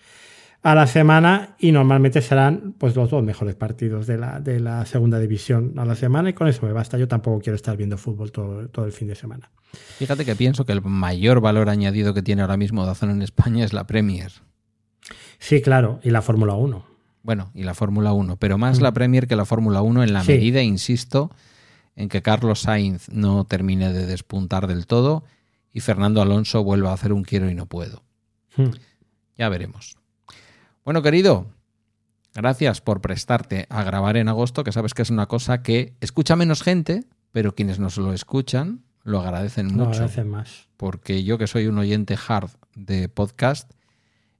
a la semana y normalmente serán pues los dos mejores partidos de la, de la segunda división a la semana y con eso me basta. Yo tampoco quiero estar viendo fútbol todo, todo el fin de semana. Fíjate que pienso que el mayor valor añadido que tiene ahora mismo Dazón en España es la Premier. Sí, claro, y la Fórmula 1. Bueno, y la Fórmula 1, pero más la Premier que la Fórmula 1 en la Mm. Sí. medida, insisto, en que Carlos Sainz no termine de despuntar del todo y Fernando Alonso vuelva a hacer un quiero y no puedo. Hmm. Ya veremos. Bueno, querido, gracias por prestarte a grabar en agosto, que sabes que es una cosa que escucha menos gente, pero quienes nos lo escuchan lo agradecen No, mucho. veces más. Porque yo que soy un oyente hard de podcast,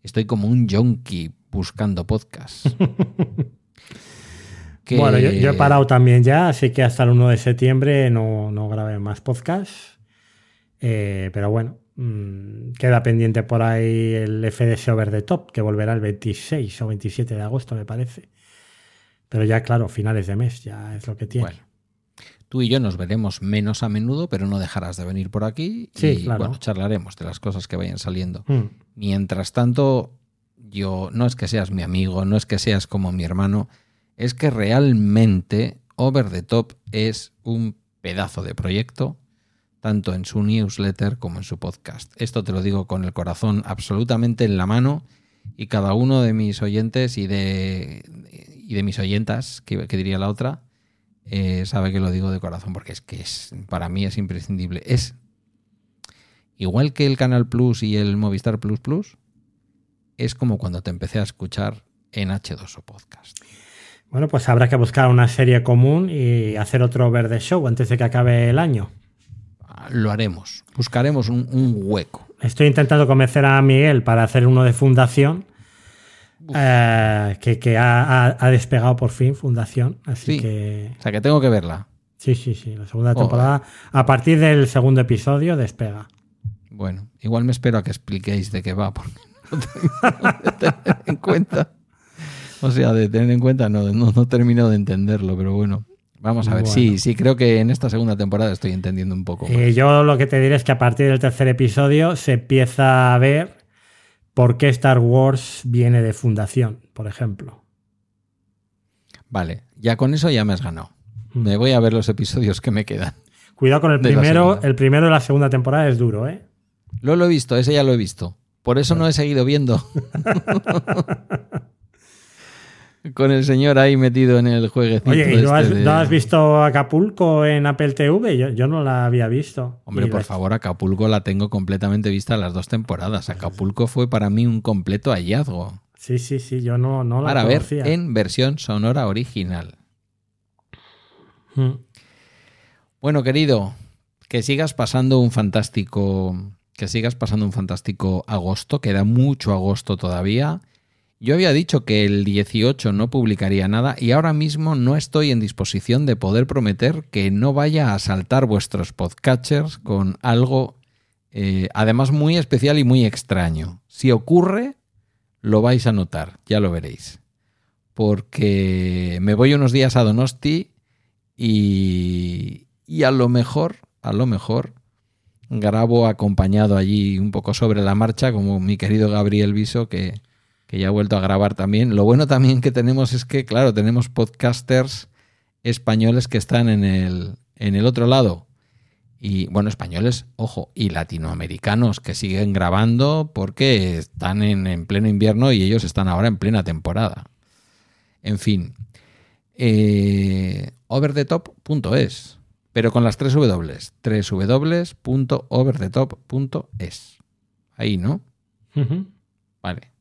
estoy como un junkie buscando podcast. Que- Bueno, yo, yo he parado también ya, así que hasta el 1 de septiembre no, no grabé más podcasts. Eh, pero bueno, mm, queda pendiente por ahí el FDS Over the Top, que volverá el 26 o 27 de agosto, me parece. Pero ya, claro, finales de mes, ya es lo que tiene. Bueno, tú y yo nos veremos menos a menudo, pero no dejarás de venir por aquí Sí, y claro. bueno, charlaremos de las cosas que vayan saliendo. Mm. Mientras tanto, yo no es que seas mi amigo, no es que seas como mi hermano, es que realmente Over the Top es un pedazo de proyecto, tanto en su newsletter como en su podcast. Esto te lo digo con el corazón absolutamente en la mano y cada uno de mis oyentes y de, y de mis oyentas, que, diría la otra, eh, sabe que lo digo de corazón porque es que es, para mí es imprescindible. Es igual que el Canal Plus y el Movistar Plus Plus, es como cuando te empecé a escuchar en H2O Podcast. Bueno, pues habrá que buscar una serie común y hacer otro verde show antes de que acabe el año. Ah, Lo haremos. Buscaremos un, un hueco. Estoy intentando convencer a Miguel para hacer uno de fundación. eh, que que ha, despegado por fin Fundación. Así Sí. que. O sea que tengo que verla. Sí, sí, sí. La segunda temporada. A partir del segundo episodio despega. Bueno, igual me espero a que expliquéis de qué va, porque que tener en cuenta. O sea, de tener en cuenta, no, no, no termino de entenderlo, pero bueno. Vamos a ver, Bueno. sí, sí, creo que en esta segunda temporada estoy entendiendo un poco. más. Eh, yo lo que te diré es que a partir del tercer episodio se empieza a ver por qué Star Wars viene de fundación, por ejemplo. Vale, ya con eso ya me has ganado. Me voy a ver los episodios que me quedan. Cuidado con el De primero, el primero de la segunda temporada es duro, ¿eh? Lo, lo he visto, ese ya lo he visto. Por eso no he seguido viendo. Con el señor ahí metido en el jueguecito. Oye, ¿y no has, este de- no has visto Acapulco en Apple TV? Yo, yo no la había visto. Hombre, por la- favor, Acapulco la tengo completamente vista las dos temporadas. Acapulco fue para mí un completo hallazgo. Sí, sí, sí, yo no, no la Para ver en versión sonora original. Mm. Bueno, querido, que sigas pasando un fantástico. Que sigas pasando un fantástico agosto. Queda mucho agosto todavía. Yo había dicho que el 18 no publicaría nada y ahora mismo no estoy en disposición de poder prometer que no vaya a saltar vuestros podcatchers con algo eh, además muy especial y muy extraño. Si ocurre, lo vais a notar, ya lo veréis. Porque me voy unos días a Donosti y, y a lo mejor, a lo mejor, grabo acompañado allí un poco sobre la marcha, como mi querido Gabriel Viso, que, que ya ha vuelto a grabar también. Lo bueno también que tenemos es que, claro, tenemos podcasters españoles que están en el, en el otro lado. Y bueno, españoles, ojo, y latinoamericanos que siguen grabando porque están en, en pleno invierno y ellos están ahora en plena temporada. En fin, eh, overthetop.es, pero con las tres W, www.overthetop.es. Ahí, ¿no? Vale.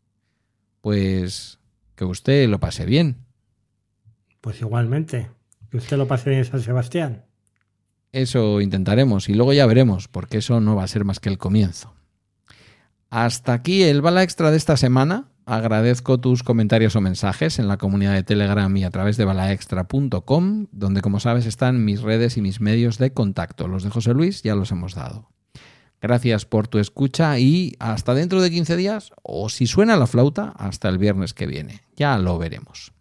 Pues que usted lo pase bien. Pues igualmente. Que usted lo pase bien en San Sebastián. Eso intentaremos y luego ya veremos, porque eso no va a ser más que el comienzo. Hasta aquí el bala extra de esta semana. Agradezco tus comentarios o mensajes en la comunidad de Telegram y a través de balaextra.com, donde como sabes están mis redes y mis medios de contacto. Los de José Luis ya los hemos dado. Gracias por tu escucha y hasta dentro de 15 días, o si suena la flauta, hasta el viernes que viene. Ya lo veremos.